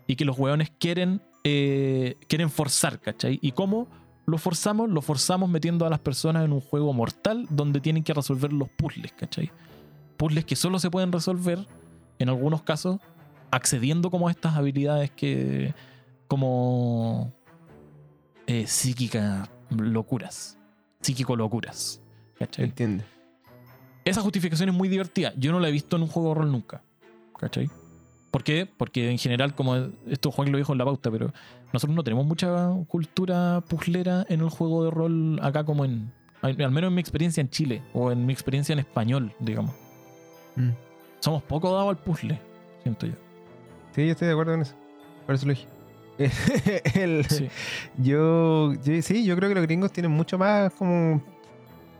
y que los hueones quieren eh, quieren forzar, ¿cachai? ¿Y cómo lo forzamos? Lo forzamos metiendo a las personas en un juego mortal donde tienen que resolver los puzzles, ¿cachai? Puzzles que solo se pueden resolver, en algunos casos, accediendo como a estas habilidades que como eh, psíquicas locuras, psíquico locuras, ¿cachai? Entiende. Esa justificación es muy divertida. Yo no la he visto en un juego de rol nunca. ¿Cachai? ¿Por qué? Porque en general, como esto Juan lo dijo en la pauta, pero nosotros no tenemos mucha cultura puzzlera en el juego de rol acá como en... Al al menos en mi experiencia en Chile o en mi experiencia en español, digamos. Mm. Somos poco dados al puzzle, siento yo. Sí, yo estoy de acuerdo con eso. Por eso lo dije. El- Sí. yo, yo- sí, yo creo que los gringos tienen mucho más como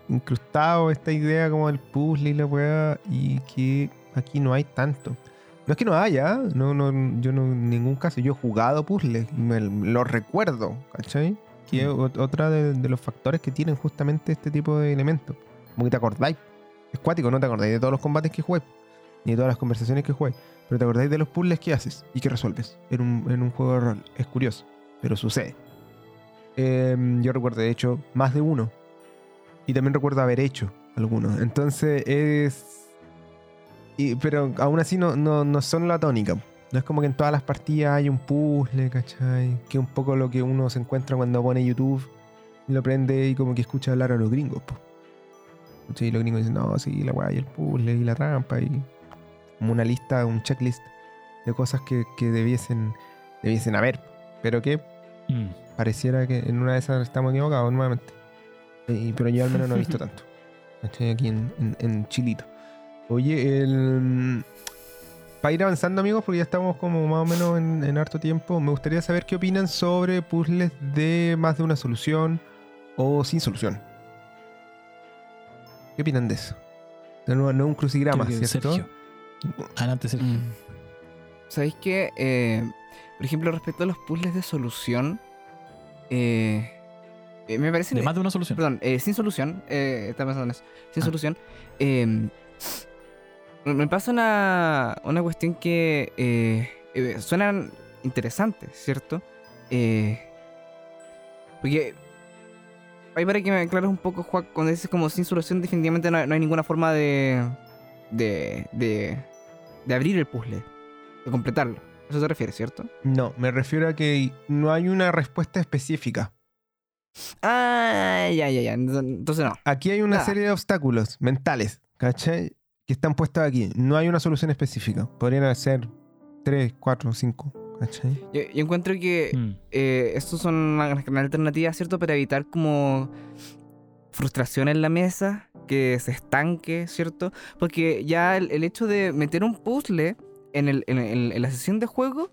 incrustado esta idea como del puzzle y la weá y que aquí no hay tanto. No es que no haya, no, no, yo no en ningún caso, yo he jugado puzzles me lo recuerdo, ¿cachai? Que es ot- otra de, de los factores que tienen justamente este tipo de elementos. Como que te acordáis. Es cuático, no te acordáis de todos los combates que jugué, ni de todas las conversaciones que jugué, pero te acordáis de los puzzles que haces y que resuelves en un, en un juego de rol. Es curioso, pero sucede. Em, yo recuerdo, de hecho, más de uno. Y también recuerdo haber hecho algunos. Entonces es. y- pero aún así no, no, no son la tónica. No es como que en todas las partidas hay un puzzle, ¿cachai? Que es un poco lo que uno se encuentra cuando pone YouTube y lo prende y como que escucha hablar a los gringos. po. Y los gringos dicen, no, sí, la weá y el puzzle y la trampa y como una lista, un checklist de cosas que, que debiesen, debiesen haber. Pero que Mm. pareciera que en una de esas estamos equivocados nuevamente. Eh, pero yo al menos no he visto tanto. Estoy aquí en, en- en Chilito. Oye, el... para ir avanzando amigos, porque ya estamos como más o menos en, en harto tiempo, me gustaría saber qué opinan sobre puzzles de más de una solución o sin solución. ¿Qué opinan de eso? No es un crucigrama, que ¿cierto? Sergio. Adelante, Sergio. Mm. ¿Sabéis qué? Eh, por ejemplo, respecto a los puzzles de solución, eh, eh, me parece... De más de una solución. Perdón, eh, sin solución, eh, estaba pensando en eso, sin Ah. solución, eh, me- pasa una, una cuestión que eh, eh, suenan interesantes, ¿cierto? Eh, porque ahí para que me aclares un poco, Juan, cuando dices como sin solución, definitivamente no, hay- no hay ninguna forma de, de, de, de abrir el puzzle, de completarlo. ¿A eso te refieres, cierto? No, me refiero a que no hay una respuesta específica. Ah, ya, ya, ya. Entonces no. Aquí hay una Nada. serie de obstáculos mentales, ¿cachai? Que están puestos aquí. No hay una solución específica. Podrían ser 3, 4, 5, ¿cachai? Yo, yo encuentro que Mm. eh, estos son una gran alternativa, ¿cierto? Para evitar como frustración en la mesa, que se estanque, ¿cierto? Porque ya el, el hecho de meter un puzzle en, el, en, el- en la sesión de juego,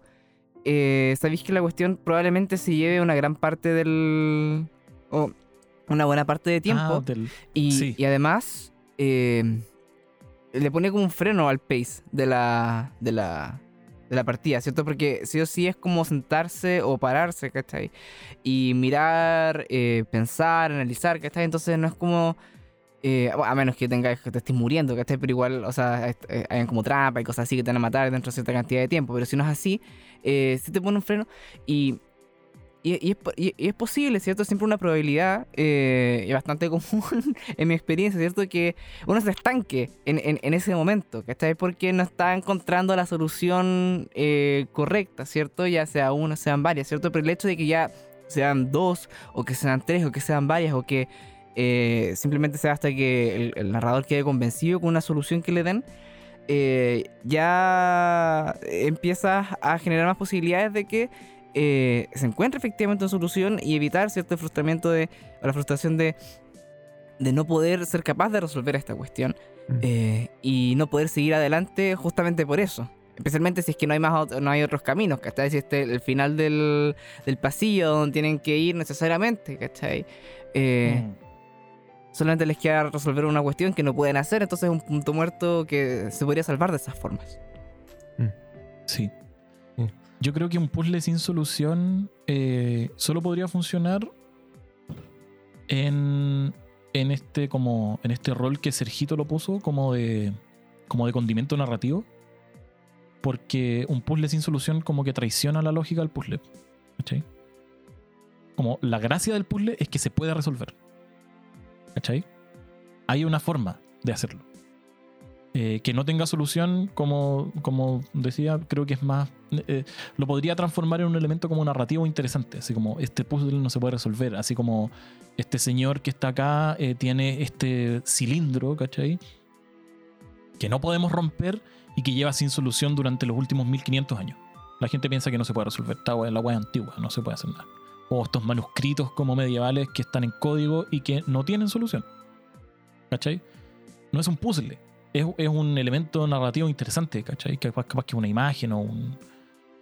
eh, sabéis que la cuestión probablemente se lleve una gran parte del... o una buena parte de tiempo. Ah, del- Y, Sí. y además, eh, le pone como un freno al pace de la, de la, de la partida, ¿cierto? Porque sí o sí es como sentarse o pararse, ¿cachai? Y mirar, eh, pensar, analizar, ¿cachai? Entonces no es como... eh, a menos que tengas que te estés muriendo, ¿cachai? Pero igual, o sea, eh, hayan como trampa y cosas así que te van a matar dentro de cierta cantidad de tiempo. Pero si no es así, eh, sí te pone un freno y y, es, y- y es posible, ¿cierto? Siempre una probabilidad, eh, bastante común en mi experiencia, ¿cierto? Que uno se estanque en, en, ese momento, ¿cachai? Porque no está encontrando la solución eh, correcta, ¿cierto? Ya sea una, sean varias, ¿cierto? Pero el hecho de que ya sean dos, o que sean tres, o que sean varias, o que eh, simplemente sea hasta que el, narrador quede convencido con una solución que le den, eh, ya empieza a generar más posibilidades de que eh, se encuentre efectivamente una solución y evitar cierto frustramiento de, o la frustración de, de no poder ser capaz de resolver esta cuestión Mm. eh, y no poder seguir adelante justamente por eso. Especialmente si es que no hay más no hay otros caminos, ¿cachai? Si este el final del, del pasillo donde tienen que ir necesariamente, ¿cachai? Eh, Mm. Solamente les queda resolver una cuestión que no pueden hacer, entonces es un punto muerto que se podría salvar de esas formas. Sí. Yo creo que un puzzle sin solución eh, solo podría funcionar en, en este como en este rol que Sergito lo puso como de como de condimento narrativo. Porque un puzzle sin solución como que traiciona la lógica del puzzle. ¿Cachai? Como la gracia del puzzle es que se puede resolver. ¿Cachai? Hay una forma de hacerlo. Eh, que no tenga solución, como, como decía, creo que es más. eh, lo podría transformar en un elemento como narrativo interesante. Así como este puzzle no se puede resolver. Así como este señor que está acá eh, tiene este cilindro, ¿cachai? Que no podemos romper y que lleva sin solución durante los últimos 1500 años. La gente piensa que no se puede resolver. Wea- la es antigua, no se puede hacer nada. O estos manuscritos como medievales que están en código y que no tienen solución. ¿Cachai? No es un puzzle es, es un elemento narrativo interesante, ¿cachai? Capaz, capaz que una imagen o un,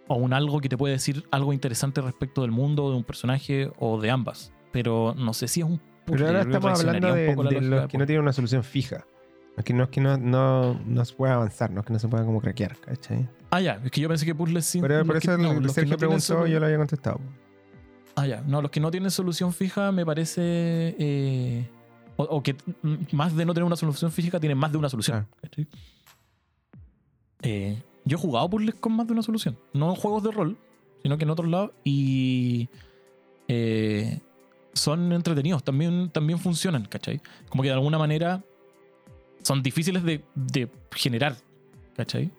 o un algo que te puede decir algo interesante respecto del mundo, de un personaje o de ambas. Pero no sé si es un puzzle. Pero ahora que estamos hablando de, de los que no tienen una solución fija. Es que no es que no, no, no se pueda avanzar, no es que no se pueda como craquear, ¿cachai? Ah, ya, es que yo pensé que puzzles sin. Pero por los que- eso el, no, el los que Sergio no preguntó y yo lo había contestado. Ah, ya. No, los que no tienen solución fija me parece. eh, o, o que más de no tener una solución física tienen más de una solución. ¿cachai? Eh, yo he jugado puzzles con más de una solución. No en juegos de rol, sino que en otros lados. Y. eh, son entretenidos, también, también funcionan, ¿cachai? Como que de alguna manera son difíciles de, de generar, ¿cachai?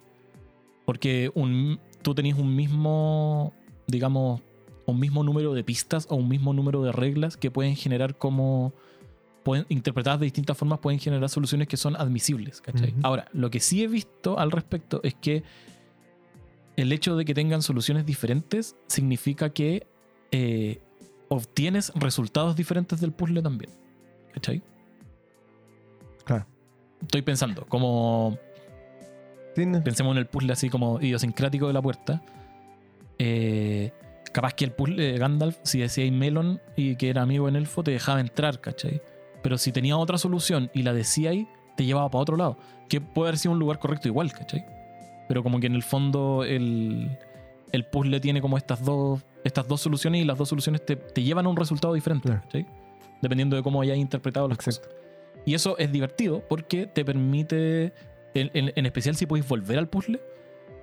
Porque un, tú tenías un mismo, digamos, un mismo número de pistas o un mismo número de reglas que pueden generar como pueden, interpretadas de distintas formas pueden generar soluciones que son admisibles. Ahora, lo que sí he visto al respecto es que el hecho de que tengan soluciones diferentes significa que eh, obtienes resultados diferentes del puzzle también. ¿Cachai? Claro. Estoy pensando, como Sí, no. pensemos en el puzzle así como idiosincrático de la puerta. Eh, capaz que el puzzle de Gandalf, si decíais Melon y que era amigo en elfo, te dejaba entrar, ¿cachai? Pero si tenía otra solución y la decíais, te llevaba para otro lado. Que puede haber sido un lugar correcto igual, ¿cachai? Pero como que en el fondo el, el puzzle tiene como estas dos, estas dos soluciones y las dos soluciones te, te llevan a un resultado diferente, Claro. ¿cachai? Dependiendo de cómo hayas interpretado las Exacto. cosas. Y eso es divertido porque te permite, en, en- en especial si podéis volver al puzzle,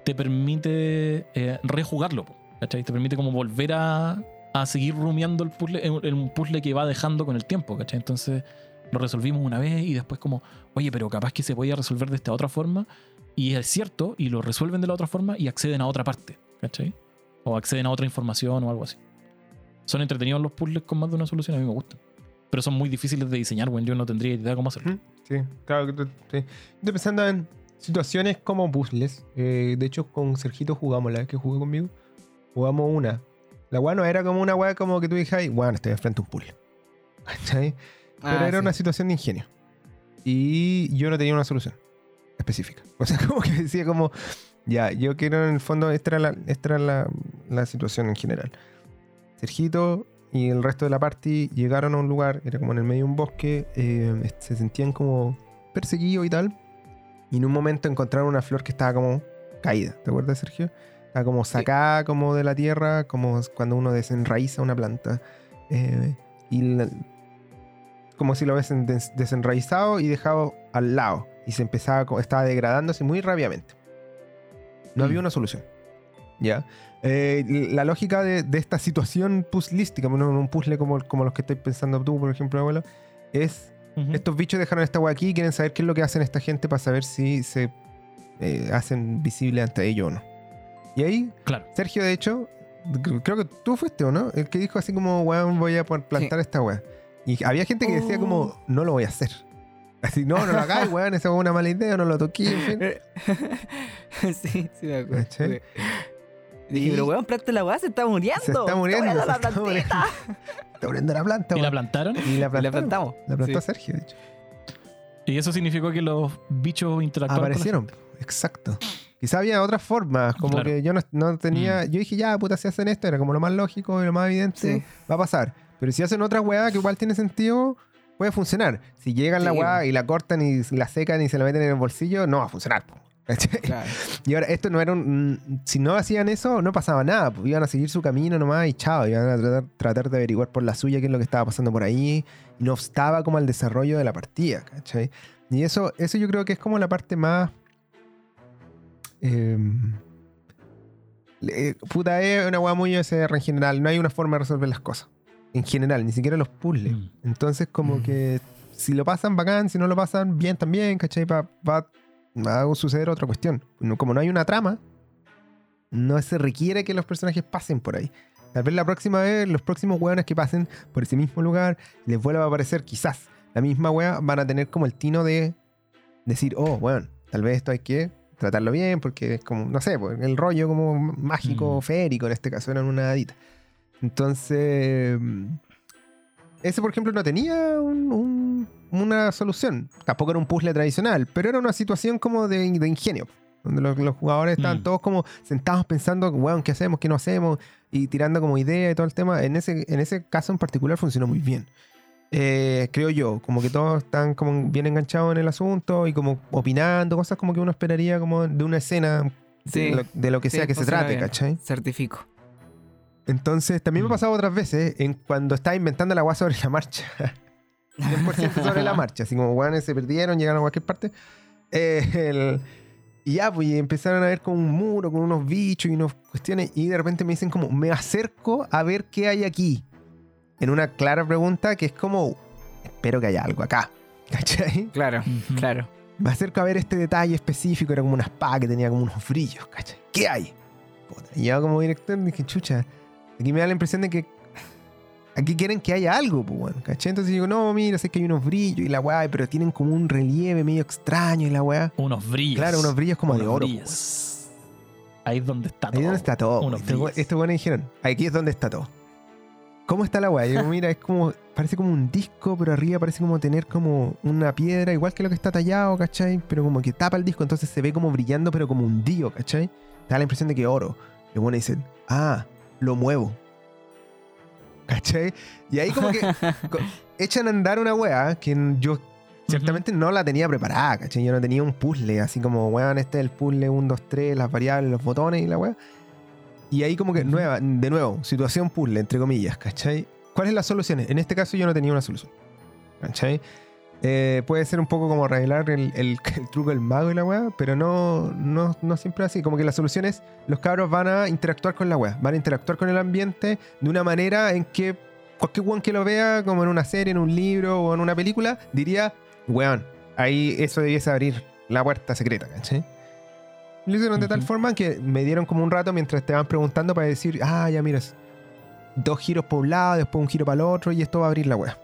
te permite eh, rejugarlo, ¿cachai? Te permite como volver a, a seguir rumiando el puzzle un puzzle que va dejando con el tiempo, ¿cachai? Entonces lo resolvimos una vez y después como, oye, pero capaz que se podía resolver de esta otra forma y es cierto y lo resuelven de la otra forma y acceden a otra parte, ¿cachai? O acceden a otra información o algo así. Son entretenidos los puzzles con más de una solución, a mí me gustan. Pero son muy difíciles de diseñar, bueno, yo no tendría idea cómo hacerlo. Sí, claro que sí. Estoy pensando en situaciones como puzzles. Eh, de hecho, con Sergito jugamos la vez que jugué conmigo. Jugamos una. La weá no era como una weá como que tú dijeras, bueno, estoy enfrente a un puzzle. ¿Cachai? Pero Ah, era sí. una situación de ingenio. Y yo no tenía una solución específica. O sea, como que decía como, ya, yo quiero en el fondo, esta era la, esta era la, la situación en general. Sergito y el resto de la party llegaron a un lugar, era como en el medio de un bosque, eh, se sentían como perseguidos y tal. Y en un momento encontraron una flor que estaba como caída. ¿Te acuerdas, Sergio? Estaba como sacada como de la tierra, como cuando uno desenraiza una planta. Eh, y la- como si lo hubiesen des- desenraizado y dejado al lado. Y se empezaba, estaba degradándose muy rápidamente. No Mm. había una solución. ¿Ya? Eh, la lógica de, de esta situación puzzlística, bueno, un puzzle como, como los que estoy pensando tú, por ejemplo, abuelo, es estos bichos dejaron esta agua aquí y quieren saber qué es lo que hacen esta gente para saber si se eh, hacen visible ante ellos o no. Y ahí, Claro. Sergio, de hecho, cr- creo que tú fuiste o no, el que dijo así como, weón, voy a plantar esta weá. Y había gente que decía como, Oh. no lo voy a hacer. Así, no, no lo hagáis, weón, esa es una mala idea, no lo toqué, en fin. sí, sí, me acuerdo. Dije, pero weón, planta la weá, se está muriendo. se está muriendo, la se está plantita. muriendo. Está muriendo la planta, Y la weón. plantaron. Y la Y la plantaron. plantamos. La plantó Sí. Sergio, de hecho. Y eso significó que los bichos interactuaron. con la Aparecieron, exacto. Quizá había otras formas, como Claro. que yo no, no tenía. Yo dije, ya, puta, si hacen esto, era como lo más lógico y lo más evidente, Sí. va a pasar. Pero si hacen otra weá que igual tiene sentido, puede funcionar. Si llegan la Sí. weá y la cortan y la secan y se la meten en el bolsillo, no va a funcionar. Y ahora, esto no era un. mm, Si no hacían eso, no pasaba nada. iban a seguir su camino nomás y chao. Iban a tratar, tratar de averiguar por la suya qué es lo que estaba pasando por ahí. Y no obstaba como al desarrollo de la partida, ¿cachai? Y eso, eso yo creo que es como la parte más. Em, eh, puta, es una weá muy SR en general. No hay una forma de resolver las cosas. En general, ni siquiera los puzzles. Mm. Entonces, como Mm. que si lo pasan, bacán. Si no lo pasan, bien también, ¿cachai? Va, va a suceder otra cuestión. No- Como no hay una trama, no se requiere que los personajes pasen por ahí. Tal vez la próxima vez, los próximos weones que pasen por ese mismo lugar, les vuelva a aparecer quizás la misma wea, van a tener como el tino de decir, oh, weón, tal vez esto hay que tratarlo bien, porque es como, no sé, pues, el rollo como mágico, Mm. feérico, en este caso eran una hadita. Entonces, mm, ese por ejemplo no tenía un- un- una solución. Tampoco era un puzzle tradicional, pero era una situación como de, de ingenio. Donde los, los jugadores estaban Mm. todos como sentados pensando, weón, ¿qué hacemos? ¿Qué no hacemos? Y tirando como idea y todo el tema. En ese, en ese caso en particular funcionó muy bien. Eh, creo yo, como que todos están como bien enganchados en el asunto y como opinando, cosas como que uno esperaría como de una escena Sí. de, lo, de lo que Sí, sea que se trate, bien. ¿cachai? Certifico. Entonces, también me ha Mm. pasado otras veces en cuando estaba inventando la agua sobre la marcha. 100% sobre la marcha. Así como, weones se perdieron, llegaron a cualquier parte. Eh, el- y ya, pues y empezaron a ver como un muro con unos bichos y unas cuestiones. Y de repente me dicen como, me acerco a ver qué hay aquí. En una clara pregunta que es como, espero que haya algo acá. ¿Cachai? Claro, claro. Me acerco a ver este detalle específico, era como una espada que tenía como unos brillos, ¿cachai? ¿Qué hay? Puta, Y yo como director dije, chucha, aquí me da la impresión de que aquí quieren que haya algo, pues, bueno, ¿cachai? Entonces digo, no, mira, sé que hay unos brillos y la weá, pero tienen como un relieve medio extraño y la weá. Unos brillos. Claro, unos brillos como de oro. pues, brillos. Ahí es donde está weón. Ahí todo. donde está todo. Unos Estos brillos. estos buenos dijeron, aquí es donde está todo. ¿Cómo está la weá? Y digo, mira, es como, parece como un disco, pero arriba parece como tener como una piedra, igual que lo que está tallado, ¿cachai? Pero como que tapa el disco, entonces se ve como brillando, pero como hundido, ¿cachai? Te da la impresión de que oro. Y bueno, dicen, ah, lo muevo. ¿Cachai? Y ahí como que echan a andar una wea que yo ciertamente no la tenía preparada, ¿cachai? Yo no tenía un puzzle, así como, weón, este es el puzzle 1, 2, 3, las variables, los botones y la wea. Y ahí como que nueva, de nuevo, situación puzzle, entre comillas, ¿cachai? ¿Cuáles las soluciones? En este caso yo no tenía una solución. ¿Cachai? Eh, puede ser un poco como revelar el, el- el truco del mago y la weá, pero no, no, no siempre así. Como que la solución es, los cabros van a interactuar con la weá, van a interactuar con el ambiente de una manera en que cualquier weón que lo vea, como en una serie, en un libro o en una película, diría, weón, ahí eso debiese abrir la puerta secreta, ¿cachai? Lo hicieron de tal forma que me dieron como un rato mientras te van preguntando para decir, ah, ya miras, dos giros por un lado, después un giro para el otro y esto va a abrir la weá.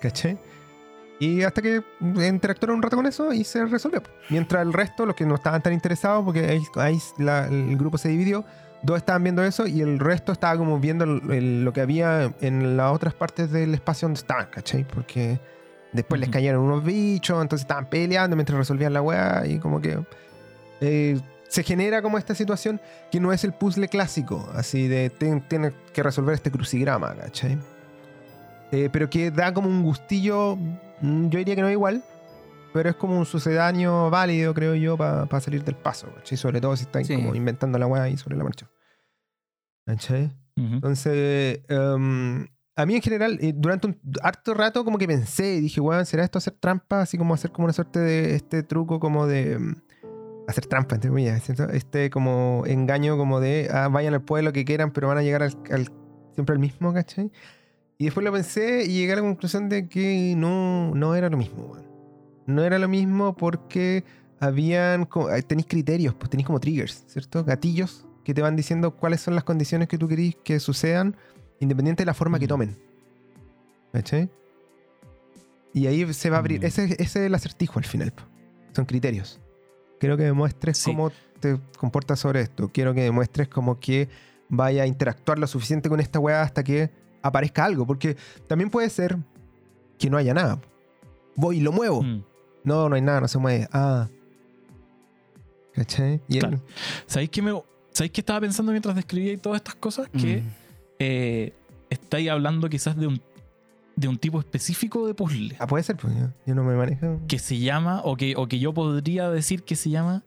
¿Cachai? Y hasta que interactuaron un rato con eso y se resolvió. Mientras el resto, los que no estaban tan interesados, porque ahí, ahí la- el grupo se dividió, dos estaban viendo eso y el resto estaba como viendo el- el- lo que había en las otras partes del espacio donde estaban, ¿cachai? Porque después les cayeron unos bichos, entonces estaban peleando mientras resolvían la weá y como que... eh, se genera como esta situación que no es el puzzle clásico, así de ten- tienes que resolver este crucigrama, ¿cachai? Eh, pero que da como un gustillo, mm, yo diría que no es igual, pero es como un sucedáneo válido, creo yo, para salir del paso, ¿cachai? Sobre todo si estáis Sí. como inventando la weá ahí sobre la marcha. ¿Cachai? Ujú. Entonces, em, a mí en general, eh, durante un harto rato como que pensé y dije, weón, ¿será esto hacer trampa? Así como hacer como una suerte de este truco como de... hacer trampa, entre comillas, ¿cierto? Este como engaño como de, ah, vayan al pueblo que quieran, pero van a llegar al, al- siempre al mismo, ¿cachai? Y después lo pensé y llegué a la conclusión de que no, no era lo mismo. No era lo mismo porque habían, tenéis criterios, pues tenéis como triggers, ¿cierto? Gatillos que te van diciendo cuáles son las condiciones que tú querís que sucedan, independiente de la forma que Mm. tomen. ¿Cachai? Y ahí se va a abrir. Mm. Ese, ese es el acertijo al final. Son criterios. Quiero que demuestres Sí. cómo te comportas sobre esto. Quiero que demuestres como que vaya a interactuar lo suficiente con esta weá hasta que aparezca algo. Porque también puede ser que no haya nada. Voy y lo muevo. Mm. No, no hay nada, no se mueve. Ah. ¿Cachai? Y Claro. ¿Sabéis qué, me, ¿Sabéis qué estaba pensando mientras describía todas estas cosas? Que Mm. eh, estáis hablando quizás de un, de un tipo específico de puzzle Ah, puede ser, pues yo, yo no me manejo. que se llama, o que, o que yo podría decir que se llama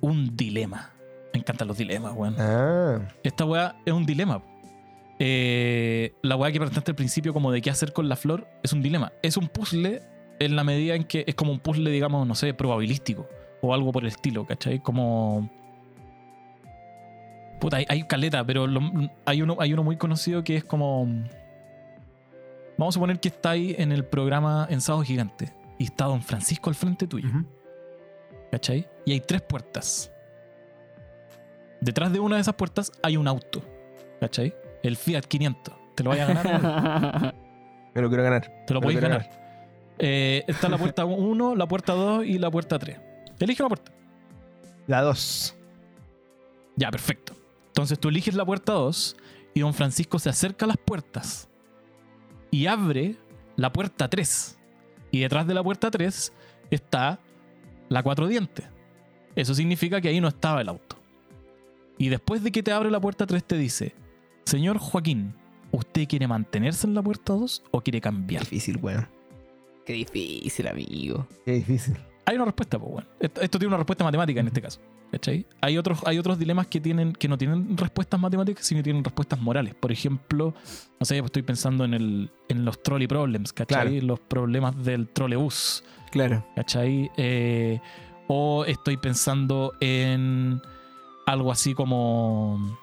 un dilema. Me encantan los dilemas, weón. Ah, Esta weá es un dilema. Eh, la weá que presentaste al principio, como de qué hacer con la flor, es un dilema. Es un puzzle en la medida en que es como un puzzle, digamos, no sé, probabilístico o algo por el estilo, ¿cachai? Como. Puta, hay, hay caleta, pero lo- hay, uno, hay uno muy conocido que es como. Vamos a suponer que está ahí en el programa Ensado Gigante y está Don Francisco al frente tuyo. ¿cachai? Y hay tres puertas. Detrás de una de esas puertas hay un auto, ¿cachai? El Fiat 500. ¿Te lo vayas a ganar? me lo quiero ganar. Te lo podéis quiero ganar. Eh, está la puerta 1, la puerta 2 y la puerta 3. Elige una puerta. La 2. Ya, perfecto. Entonces tú eliges la puerta 2 y don Francisco se acerca a las puertas y abre la puerta 3. Y detrás de la puerta 3 está la cuatro dientes. Eso significa que ahí no estaba el auto. Y después de que te abre la puerta 3 te dice, señor Joaquín, ¿usted quiere mantenerse en la puerta 2 o quiere cambiar? Difícil, weón. Qué difícil, amigo. Qué difícil. Hay una respuesta, pues bueno. Esto, esto tiene una respuesta matemática en este caso. ¿Cachai? Hay otros, hay otros dilemas que tienen, que no tienen respuestas matemáticas, sino que tienen respuestas morales. Por ejemplo, no sé, estoy pensando en el, en los trolley problems, ¿cachai? Claro. Los problemas del trolebús, Claro. ¿cachai? Eh, o estoy pensando en algo así como.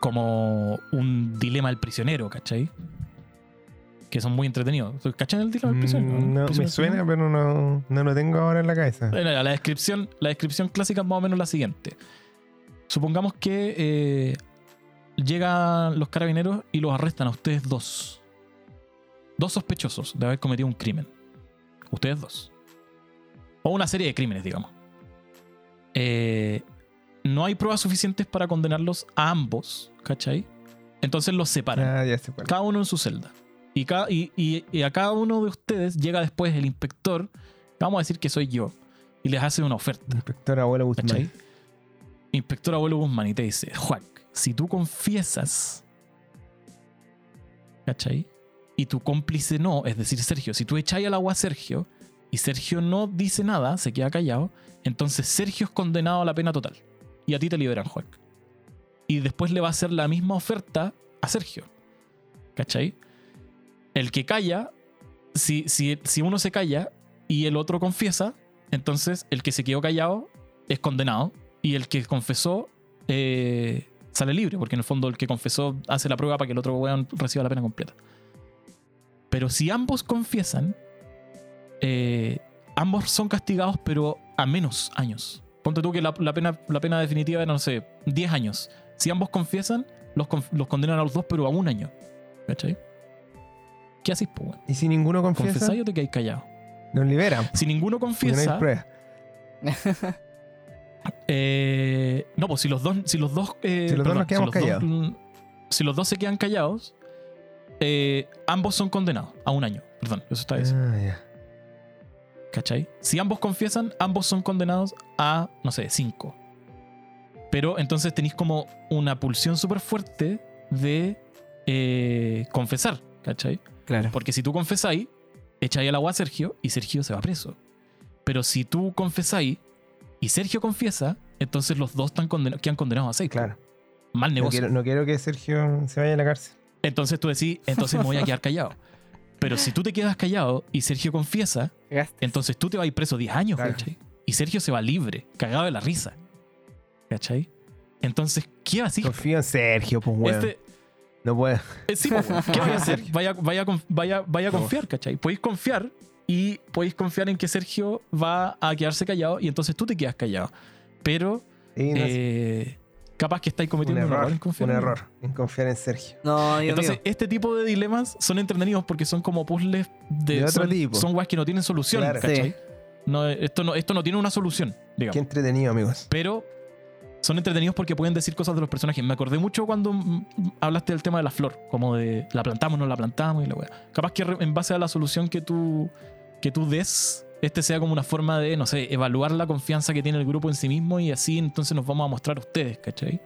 como un dilema del prisionero, ¿cachai? Que son muy entretenidos. ¿Cachai el dilema del prisionero? Mm, No, me Prisionero suena, pero no, no lo tengo ahora en la cabeza. la descripción, la descripción clásica es más o menos la siguiente. Supongamos que eh, llegan los carabineros y los arrestan a ustedes dos. Dos sospechosos de haber cometido un crimen. Ustedes dos. O una serie de crímenes, digamos. Eh, no hay pruebas suficientes para condenarlos a ambos, ¿cachai? Entonces los separan Ah, ya cada uno en su celda. Y, ca- y- y- y a cada uno de ustedes llega después el inspector, vamos a decir que soy yo, y les hace una oferta. Inspector abuelo Guzmán. ¿Cachai? Inspector abuelo Guzmán y te dice, Juac, si tú confiesas, ¿cachai? Y tu cómplice no, es decir, Sergio, si tú echáis al agua a Sergio y Sergio no dice nada, se queda callado, entonces Sergio es condenado a la pena total. Y a ti te liberan, Juan. Y después le va a hacer la misma oferta a Sergio. ¿Cachai? El que calla, si, si, si uno se calla y el otro confiesa, entonces el que se quedó callado es condenado y el que confesó eh, sale libre, porque en el fondo el que confesó hace la prueba para que el otro weón reciba la pena completa. Pero si ambos confiesan, eh, ambos son castigados, pero a menos años. Ponte tú que la, pena, la pena definitiva era, no sé, 10 años. Si ambos confiesan, los, los condenan a los dos, pero a un año. ¿Cachai? ¿Qué haces, po, weón? Y si ninguno confiesa, ¿Confesáis o te quedáis callado? nos liberan. Si ninguno Porque no hay confiesa. eh, no, pues si los dos. Si los dos, eh, Si los dos nos quedamos si los dos, callados. si los dos se quedan callados, eh, ambos son condenados a un año. Perdón, eso está diciendo. Ah. ¿Cachai? Si ambos confiesan, ambos son condenados a, no sé, cinco. Pero entonces tenéis como una pulsión súper fuerte de confesar, ¿cachai? Claro. Porque si tú confesáis, echáis al agua a Sergio y Sergio se va preso. Pero si tú confesáis y Sergio confiesa, entonces los dos están condena- quedan condenados a seis. Claro. Mal No negocio. quiero, no quiero que Sergio se vaya a la cárcel. Entonces tú decís, entonces me voy a quedar callado. Pero si tú te quedas callado y Sergio confiesa, entonces tú te vas a ir preso 10 años, Claro. ¿cachai? Y Sergio se va libre, cagado de la risa. ¿Cachai? Entonces, ¿qué va a hacer? Confío en Sergio, pues, weón. Este, No puedo. eh, sí. ¿qué vaya a hacer? Vaya, vaya, vaya, vaya a confiar, ¿cachai? Podéis confiar y podéis confiar en que Sergio va a quedarse callado y entonces tú te quedas callado. Pero Sí, no eh, capaz que estáis un cometiendo un, error, error. en confiar Un error en confiar en Sergio. No, Entonces, mío. este tipo de dilemas son entretenidos porque son como puzzles de, De otro son, tipo. Son weas que no tienen solución, Claro. ¿cachai? Sí. No, esto, no, esto no tiene una solución, digamos. Qué entretenido, amigos. Pero son entretenidos porque pueden decir cosas de los personajes. Me acordé mucho cuando hablaste del tema de la flor, como de la plantamos, no la plantamos y la wea. Capaz que en base a la solución que tú, que tú des, este sea como una forma de, no sé, evaluar la confianza que tiene el grupo en sí mismo y así entonces nos vamos a mostrar a ustedes, ¿cachai?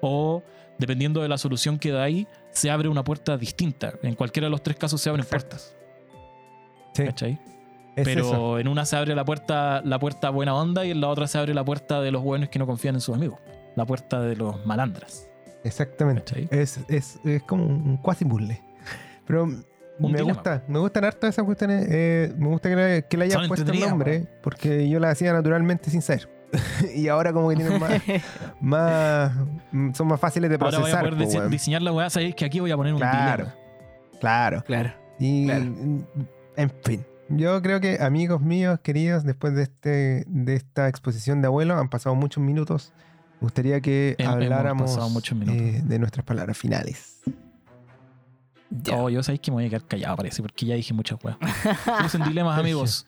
O dependiendo de la solución que dais, se abre una puerta distinta. En cualquiera de los tres casos se abren puertas, Sí, ¿cachai? Es Pero eso. en una se abre la puerta, la puerta buena onda y en la otra se abre la puerta de los buenos que no confían en sus amigos. La puerta de los malandras. Exactamente. Es, es, es como un cuasi puzzle. Pero me dilema. gusta, me gustan harto esas cuestiones. eh, me gusta que le, que le hayas Son puesto el nombre, porque yo las hacía naturalmente sin saber. y ahora como que tienen más, más mm, son más fáciles de Ahora voy a procesar. poder po, dise- diseñar la weá, sabéis que aquí voy a poner un Claro. dilema. Claro. Claro. Y Claro. en fin. Yo creo que amigos míos, queridos, después de este de esta exposición de abuelo, han pasado muchos minutos. Me gustaría que Hem- habláramos pasado muchos minutos. eh, de nuestras palabras finales. Ya. Oh, yo sabéis que me voy a quedar callado, parece, porque ya dije muchas weas. Usen dilemas, amigos.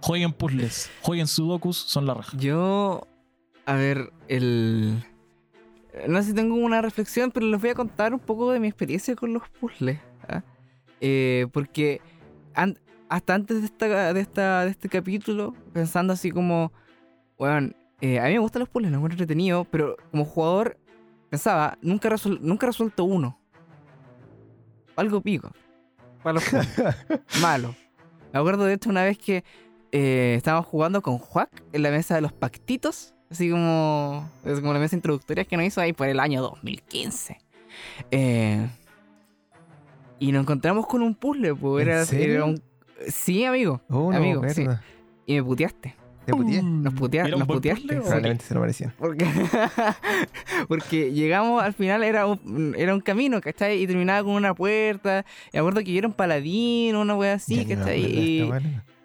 Jueguen puzzles, jueguen sudokus, son la raja. Yo, a ver, el... No sé si tengo una reflexión, pero les voy a contar un poco de mi experiencia con los puzzles. ¿ah? Eh, porque an- hasta antes de, esta, de, esta, de este capítulo, pensando así como, bueno, a mí me gustan los puzzles, los encuentro entretenido, pero como jugador pensaba, nunca, resol- nunca he resuelto uno. Algo pico. Para los. Malo. Me acuerdo de hecho una vez que eh, estábamos jugando con Juac en la mesa de los pactitos. Así como, es como la mesa introductoria que nos hizo ahí por el año 2015. Eh, y nos encontramos con un puzzle, pues ¿En era, era un... Sí, amigo. Oh, no, Amigo, sí. Y me puteaste. Te puteé. Nos, putea- ¿Era un nos puteaste. puzzle. Probablemente se lo merecían. Porque, porque llegamos al final, era un, era un camino, ¿cachai? Y terminaba con una puerta. Y me acuerdo que yo era un paladín, una wea así, Ya ¿cachai? Y, esta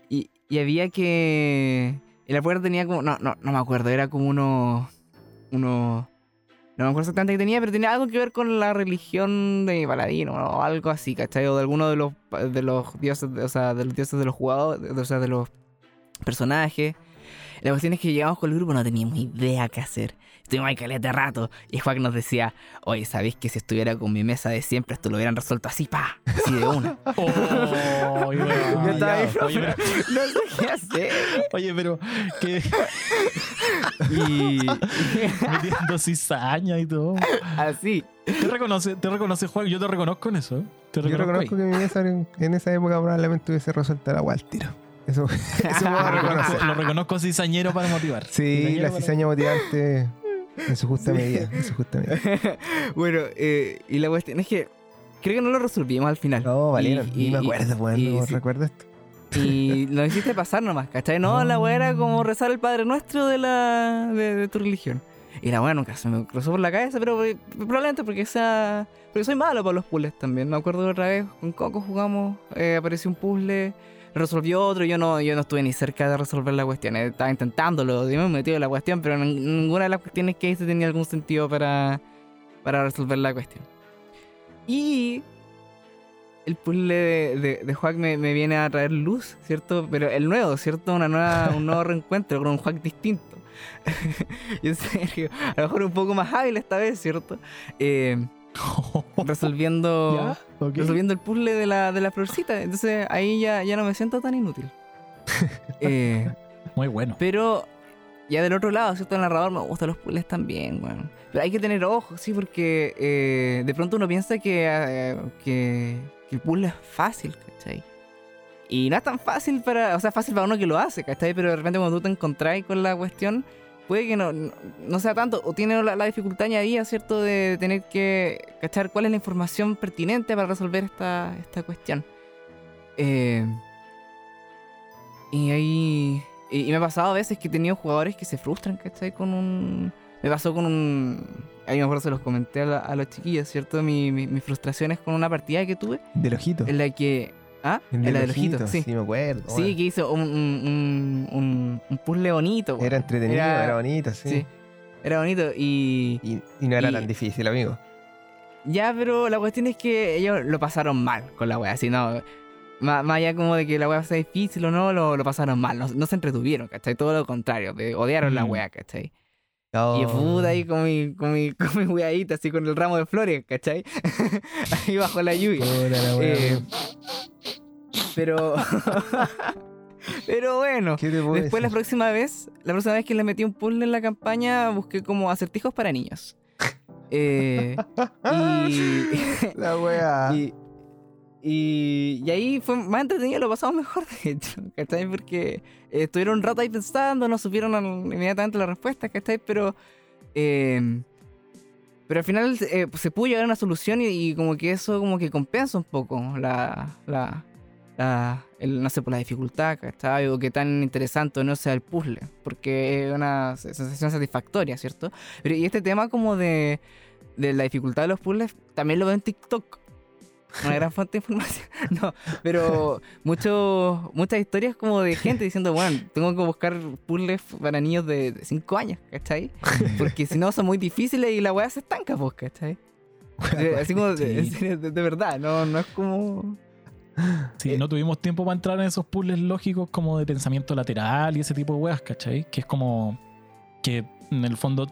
y, y había que. Y la puerta tenía como. No, no, no me acuerdo, era como uno. Uno. No me acuerdo exactamente qué tenía, pero tenía algo que ver con la religión de paladino o algo así, ¿cachai? O de alguno de los, de los dioses, o sea, de los dioses de los jugadores, o sea, de los personajes. La cuestión es que llegamos con el grupo, no teníamos idea qué hacer. Estuvimos ahí caleta de rato. Y Juan nos decía, oye, ¿sabéis que si estuviera con mi mesa de siempre esto lo hubieran resuelto así, pa? Así de una. Oh. Yo estaba ahí, Oye, pero no sé qué hacer. Oye, pero que Y metiendo cizaña y todo. así. Te reconoce, te reconoce Juan, yo te reconozco en eso. ¿eh? Te Yo reconozco ahí. que mi mesa en, en esa época probablemente hubiese resuelto el agua al tiro. Eso, eso Lo reconozco, lo reconozco cizañero para motivar. Sí, Cizañero la para- cizaña motivante en su justa medida. En su justa medida. bueno, eh, y la cuestión es que creo que no lo resolvimos al final. No, valieron. Y- me y- acuerdo, weón. y- No sí. recuerdo esto. Y lo hiciste pasar nomás, ¿cachai? No, la weá era como rezar el Padre Nuestro de la de, de tu religión. Y la weá nunca se me cruzó por la cabeza, pero eh, probablemente porque sea... Porque soy malo para los puzzles también. Me acuerdo otra vez con Coco jugamos, eh, apareció un puzzle, resolvió otro, yo no, yo no estuve ni cerca de resolver la cuestión. eh, Estaba intentándolo, me metido en la cuestión, pero nin- ninguna de las cuestiones que hice tenía algún sentido para, para resolver la cuestión. Y el puzzle de, de, de Juan me, me viene a traer luz, ¿cierto? Pero el nuevo, ¿cierto? Una nueva, un nuevo reencuentro con un Juan distinto. y en serio, a lo mejor un poco más hábil esta vez, ¿cierto? Eh, resolviendo, resolviendo el puzzle de la, de la florcita. Entonces ahí ya, ya no me siento tan inútil. Eh, Muy bueno. pero ya del otro lado, ¿cierto? El narrador me gustan los puzzles también, weón. Pero hay que tener ojo, sí, porque eh, de pronto uno piensa que, eh, que, que el puzzle es fácil, ¿cachai? Y no es tan fácil para, o sea, fácil para uno que lo hace, ¿cachai? Pero de repente cuando tú te encontrás con la cuestión, puede que no, no, no sea tanto, o tiene la, la dificultad añadida, ¿cierto? De tener que cachar cuál es la información pertinente para resolver esta, esta cuestión. Eh, y ahí. Y, y me ha pasado a veces que he tenido jugadores que se frustran, ¿cachai? Con un. Me pasó con un. Ahí me acuerdo se los comenté a, la- a los chiquillos, ¿cierto? Mi, mi, mis frustraciones con una partida que tuve. Del ojito. En la que. ¿Ah? El en la del ojito, sí. Sí, me acuerdo. Sí, que hizo un, un, un, un- puzzle bonito. Era weón. entretenido, Era- era, bonito, sí. Sí. Era bonito y. Y, y no era Y- tan difícil, amigo. Ya, pero la cuestión es que ellos lo pasaron mal con la wea, así no. Más, más allá como de que la wea sea difícil o no, lo, lo pasaron mal, no, no se entretuvieron, ¿cachai? Todo lo contrario, de- odiaron la Mm. wea, ¿cachai? Oh. Y puta ahí con mi, con mi, con mi weadita, así con el ramo de flores, ¿cachai? ahí bajo la lluvia. La Eh, pero. pero bueno. ¿Qué te puedo Después la próxima vez, la próxima vez que le metí un puzzle en la campaña, busqué como acertijos para niños. Eh, y, La wea. y, y, y ahí fue más entretenido, lo pasamos mejor, de hecho, ¿cachai? Porque eh, estuvieron un rato ahí pensando, no supieron inmediatamente la respuesta, ¿cachai? Pero, eh, pero al final eh, se pudo llegar a una solución y, y como que eso como que compensa un poco la, la, la el, no sé, por la dificultad, ¿cachai? O que tan interesante no sea el puzzle, porque es una sensación satisfactoria, ¿cierto? Pero y este tema como de, de la dificultad de los puzzles, también lo veo en TikTok. Una gran fuente de información. No, pero mucho, muchas historias como de gente diciendo, bueno, tengo que buscar puzzles para niños de 5 años, ¿cachai? Porque si no son muy difíciles y la weá se estanca, pues, ¿cachai? Así como de, en Sí. serio, de- de verdad, no, no es como... Sí, Eh, no tuvimos tiempo para entrar en esos puzzles lógicos como de pensamiento lateral y ese tipo de weas, ¿cachai? Que es como que en el fondo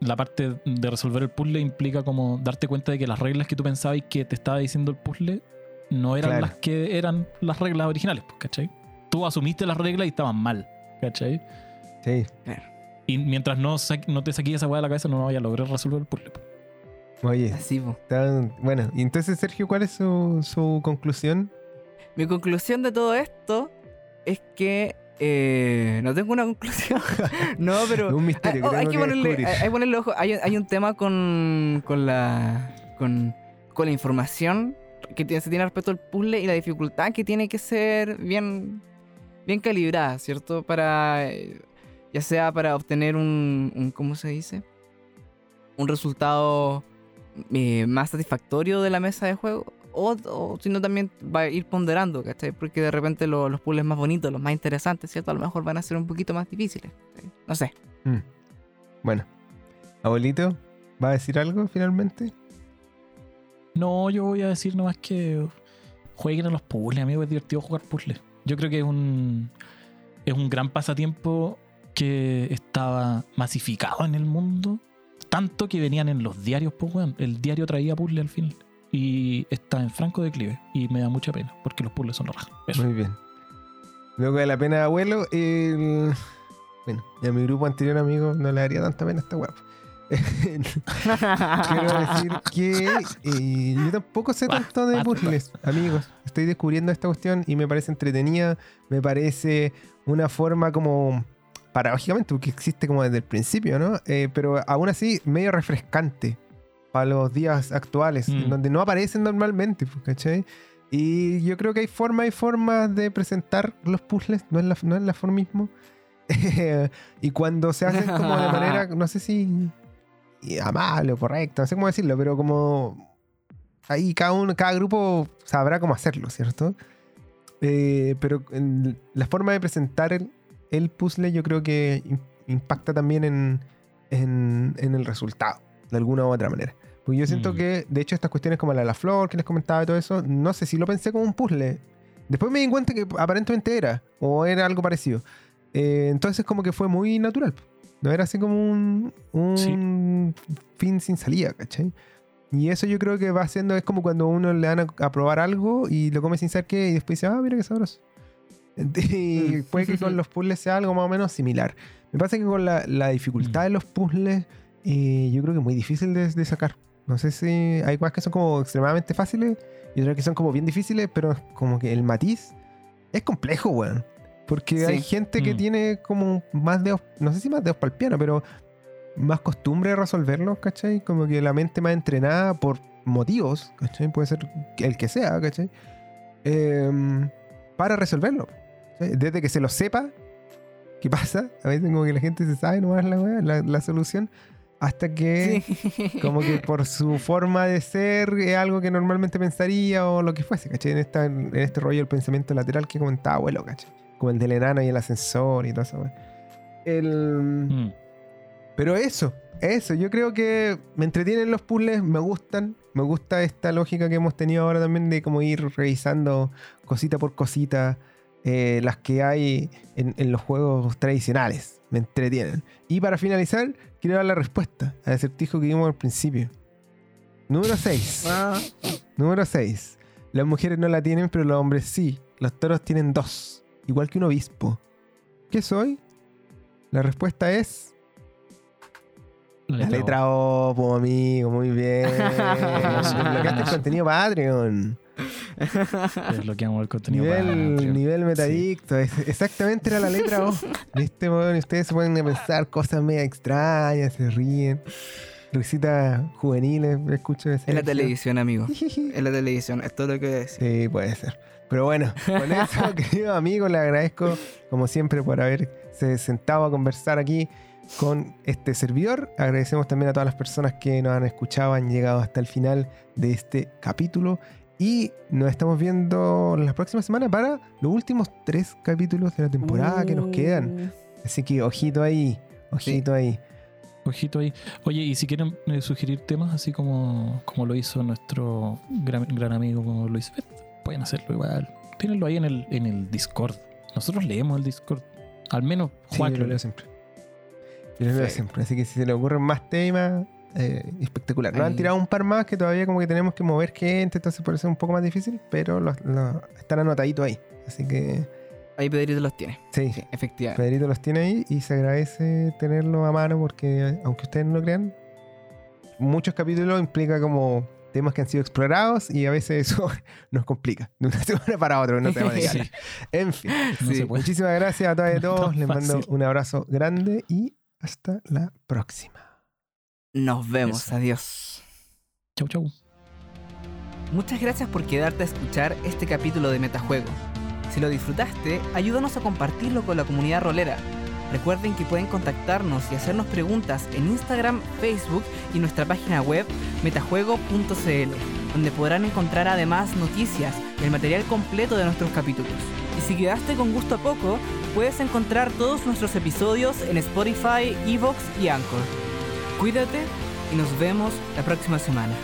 la parte de resolver el puzzle implica como darte cuenta de que las reglas que tú pensabas y que te estaba diciendo el puzzle no eran Claro. las que eran las reglas originales, pues, ¿cachai? Tú asumiste las reglas y estaban mal, ¿cachai? Sí. Y mientras no, sa- no te saquís esa wea de la cabeza no vayas a lograr resolver el puzzle. pues. Oye, Así, pues. bueno, y entonces Sergio, ¿cuál es su, su conclusión? Mi conclusión de todo esto es que... eh, no tengo una conclusión. no, pero... Un misterio Ah, oh, que hay, que que ponerle, hay, hay que ponerle ojo. Hay, hay un tema con, con la con, con la información que tiene, se tiene respecto al puzzle y la dificultad que tiene que ser bien, bien calibrada, ¿cierto? Para eh, ya sea para obtener un, un ¿cómo se dice? Un resultado eh, más satisfactorio de la mesa de juego. O, o si no, también va a ir ponderando, ¿cachai? Porque de repente lo- los puzzles más bonitos, los más interesantes, ¿cierto? A lo mejor van a ser un poquito más difíciles. ¿cachai? No sé. Mm. Bueno, abuelito, ¿va a decir algo finalmente? No, yo voy a decir nomás que jueguen a los puzzles, amigo. Es divertido jugar puzzles. Yo creo que es un, es un gran pasatiempo que estaba masificado en el mundo. Tanto que venían en los diarios, pues, weón. El diario traía puzzles al final. Y está en franco declive. Y me da mucha pena, porque los puzzles son la raja. Eso. Muy bien. Luego de la pena de abuelo, el... bueno, a mi grupo anterior, amigo, no le daría tanta pena a esta weá. Quiero decir que eh, yo tampoco sé tanto de puzzles, amigos. Estoy descubriendo esta cuestión y me parece entretenida, me parece una forma como paradójicamente, porque existe como desde el principio, ¿no? Eh, pero aún así medio refrescante para los días actuales, Mm. en donde no aparecen normalmente, pues, ¿cachai? Y yo creo que hay formas y formas de presentar los puzzles, no es la, no es la forma mismo. y cuando se hacen como de manera, no sé si amable o correcta, no sé cómo decirlo, pero como ahí cada uno, cada grupo sabrá cómo hacerlo, ¿cierto? Eh, pero en la forma de presentar el, el puzzle yo creo que im- impacta también en, en- en el resultado, de alguna u otra manera. Porque yo siento Mm. que, de hecho, estas cuestiones como la de la flor que les comentaba y todo eso, no sé si lo pensé como un puzzle. Después me di cuenta que aparentemente era, o era algo parecido. Eh, entonces como que fue muy natural. No era así como un, un fin sin salida, ¿cachai? Y eso yo creo que va haciendo, es como cuando uno le dan a, a probar algo y lo come sin saber qué y después dice, ah, mira qué sabroso. Y Mm. puede que con los puzzles sea algo más o menos similar. Me pasa que con la, la dificultad Mm. de los puzzles, eh, yo creo que es muy difícil de, de sacar. No sé si hay cosas que son como extremadamente fáciles y otras que son como bien difíciles, pero como que el matiz es complejo, weón. Porque Sí. hay gente que Mm. tiene como más dedos, no sé si más dedos para el piano, pero más costumbre de resolverlos, ¿cachai? Como que la mente más entrenada por motivos, ¿cachai? Puede ser el que sea, ¿cachai? Em, para resolverlo. ¿cachai? Desde que se lo sepa, ¿qué pasa? A veces como que la gente se sabe nomás la, la, la solución, hasta que Sí. como que por su forma de ser es algo que normalmente pensaría o lo que fuese, ¿cachai? En, esta, en este rollo del pensamiento lateral que comentaba abuelo, ¿cachai? Como el del enano y el ascensor y todo eso. El... Mm. Pero eso, eso, yo creo que me entretienen los puzzles, me gustan, me gusta esta lógica que hemos tenido ahora también de como ir revisando cosita por cosita eh, las que hay en, en los juegos tradicionales, me entretienen. Y para finalizar, quiero dar la respuesta al acertijo que vimos al principio. Número 6. Ah, Número 6. Las mujeres no la tienen, pero los hombres sí. Los toros tienen dos, igual que un obispo. ¿Qué soy? La respuesta es la letra O, po, amigo, muy bien. Desbloqueaste el contenido Patreon. Desbloqueamos el contenido. Nivel, nivel metadicto. Es- Exactamente era la letra O. ¿Viste, weón? Y ustedes se pueden pensar cosas medio extrañas, se ríen. Risitas juveniles, escucho ese. Es la televisión, amigo. Es la televisión, es todo lo que voy a decir. Sí, puede ser. Pero bueno, con eso, querido amigo, le agradezco, como siempre, por haberse sentado a conversar aquí con este servidor. Agradecemos también a todas las personas que nos han escuchado, han llegado hasta el final de este capítulo. Y nos estamos viendo la próxima semana para los últimos tres capítulos de la temporada que nos quedan. Así que ojito ahí, ojito ahí. Ojito ahí. Oye, y si quieren eh, sugerir temas, así como, como lo hizo nuestro gran, gran amigo Luis Fett, pueden hacerlo igual. Tírenlo ahí en el, en el Discord. Nosotros leemos el Discord. Al menos Sí, Juan yo lo leo siempre. Yo lo leo Sí. siempre. Así que si se le ocurren más temas, eh, espectacular. Nos han tirado un par más que todavía como que tenemos que mover gente, entonces puede ser un poco más difícil, pero los, los- están anotaditos ahí. Así que Ahí Pedrito los tiene. sí, Sí, efectivamente. Pedrito los tiene ahí y se agradece tenerlo a mano porque, aunque ustedes no lo crean, muchos capítulos implica como temas que han sido explorados y a veces eso nos complica de una semana para otra, no tenemos de Sí. En fin. no Sí. Muchísimas gracias a todas y a No todos. tan Les mando un abrazo grande y hasta la próxima. Nos vemos. Eso. Adiós. Chau, chau. Muchas gracias por quedarte a escuchar este capítulo de Metajuego. Si lo disfrutaste, ayúdanos a compartirlo con la comunidad rolera. Recuerden que pueden contactarnos y hacernos preguntas en Instagram, Facebook y nuestra página web metajuego.cl, donde podrán encontrar además noticias y el material completo de nuestros capítulos. Y si quedaste con gusto a poco, puedes encontrar todos nuestros episodios en Spotify, Evox y Anchor. Cuídate y nos vemos la próxima semana.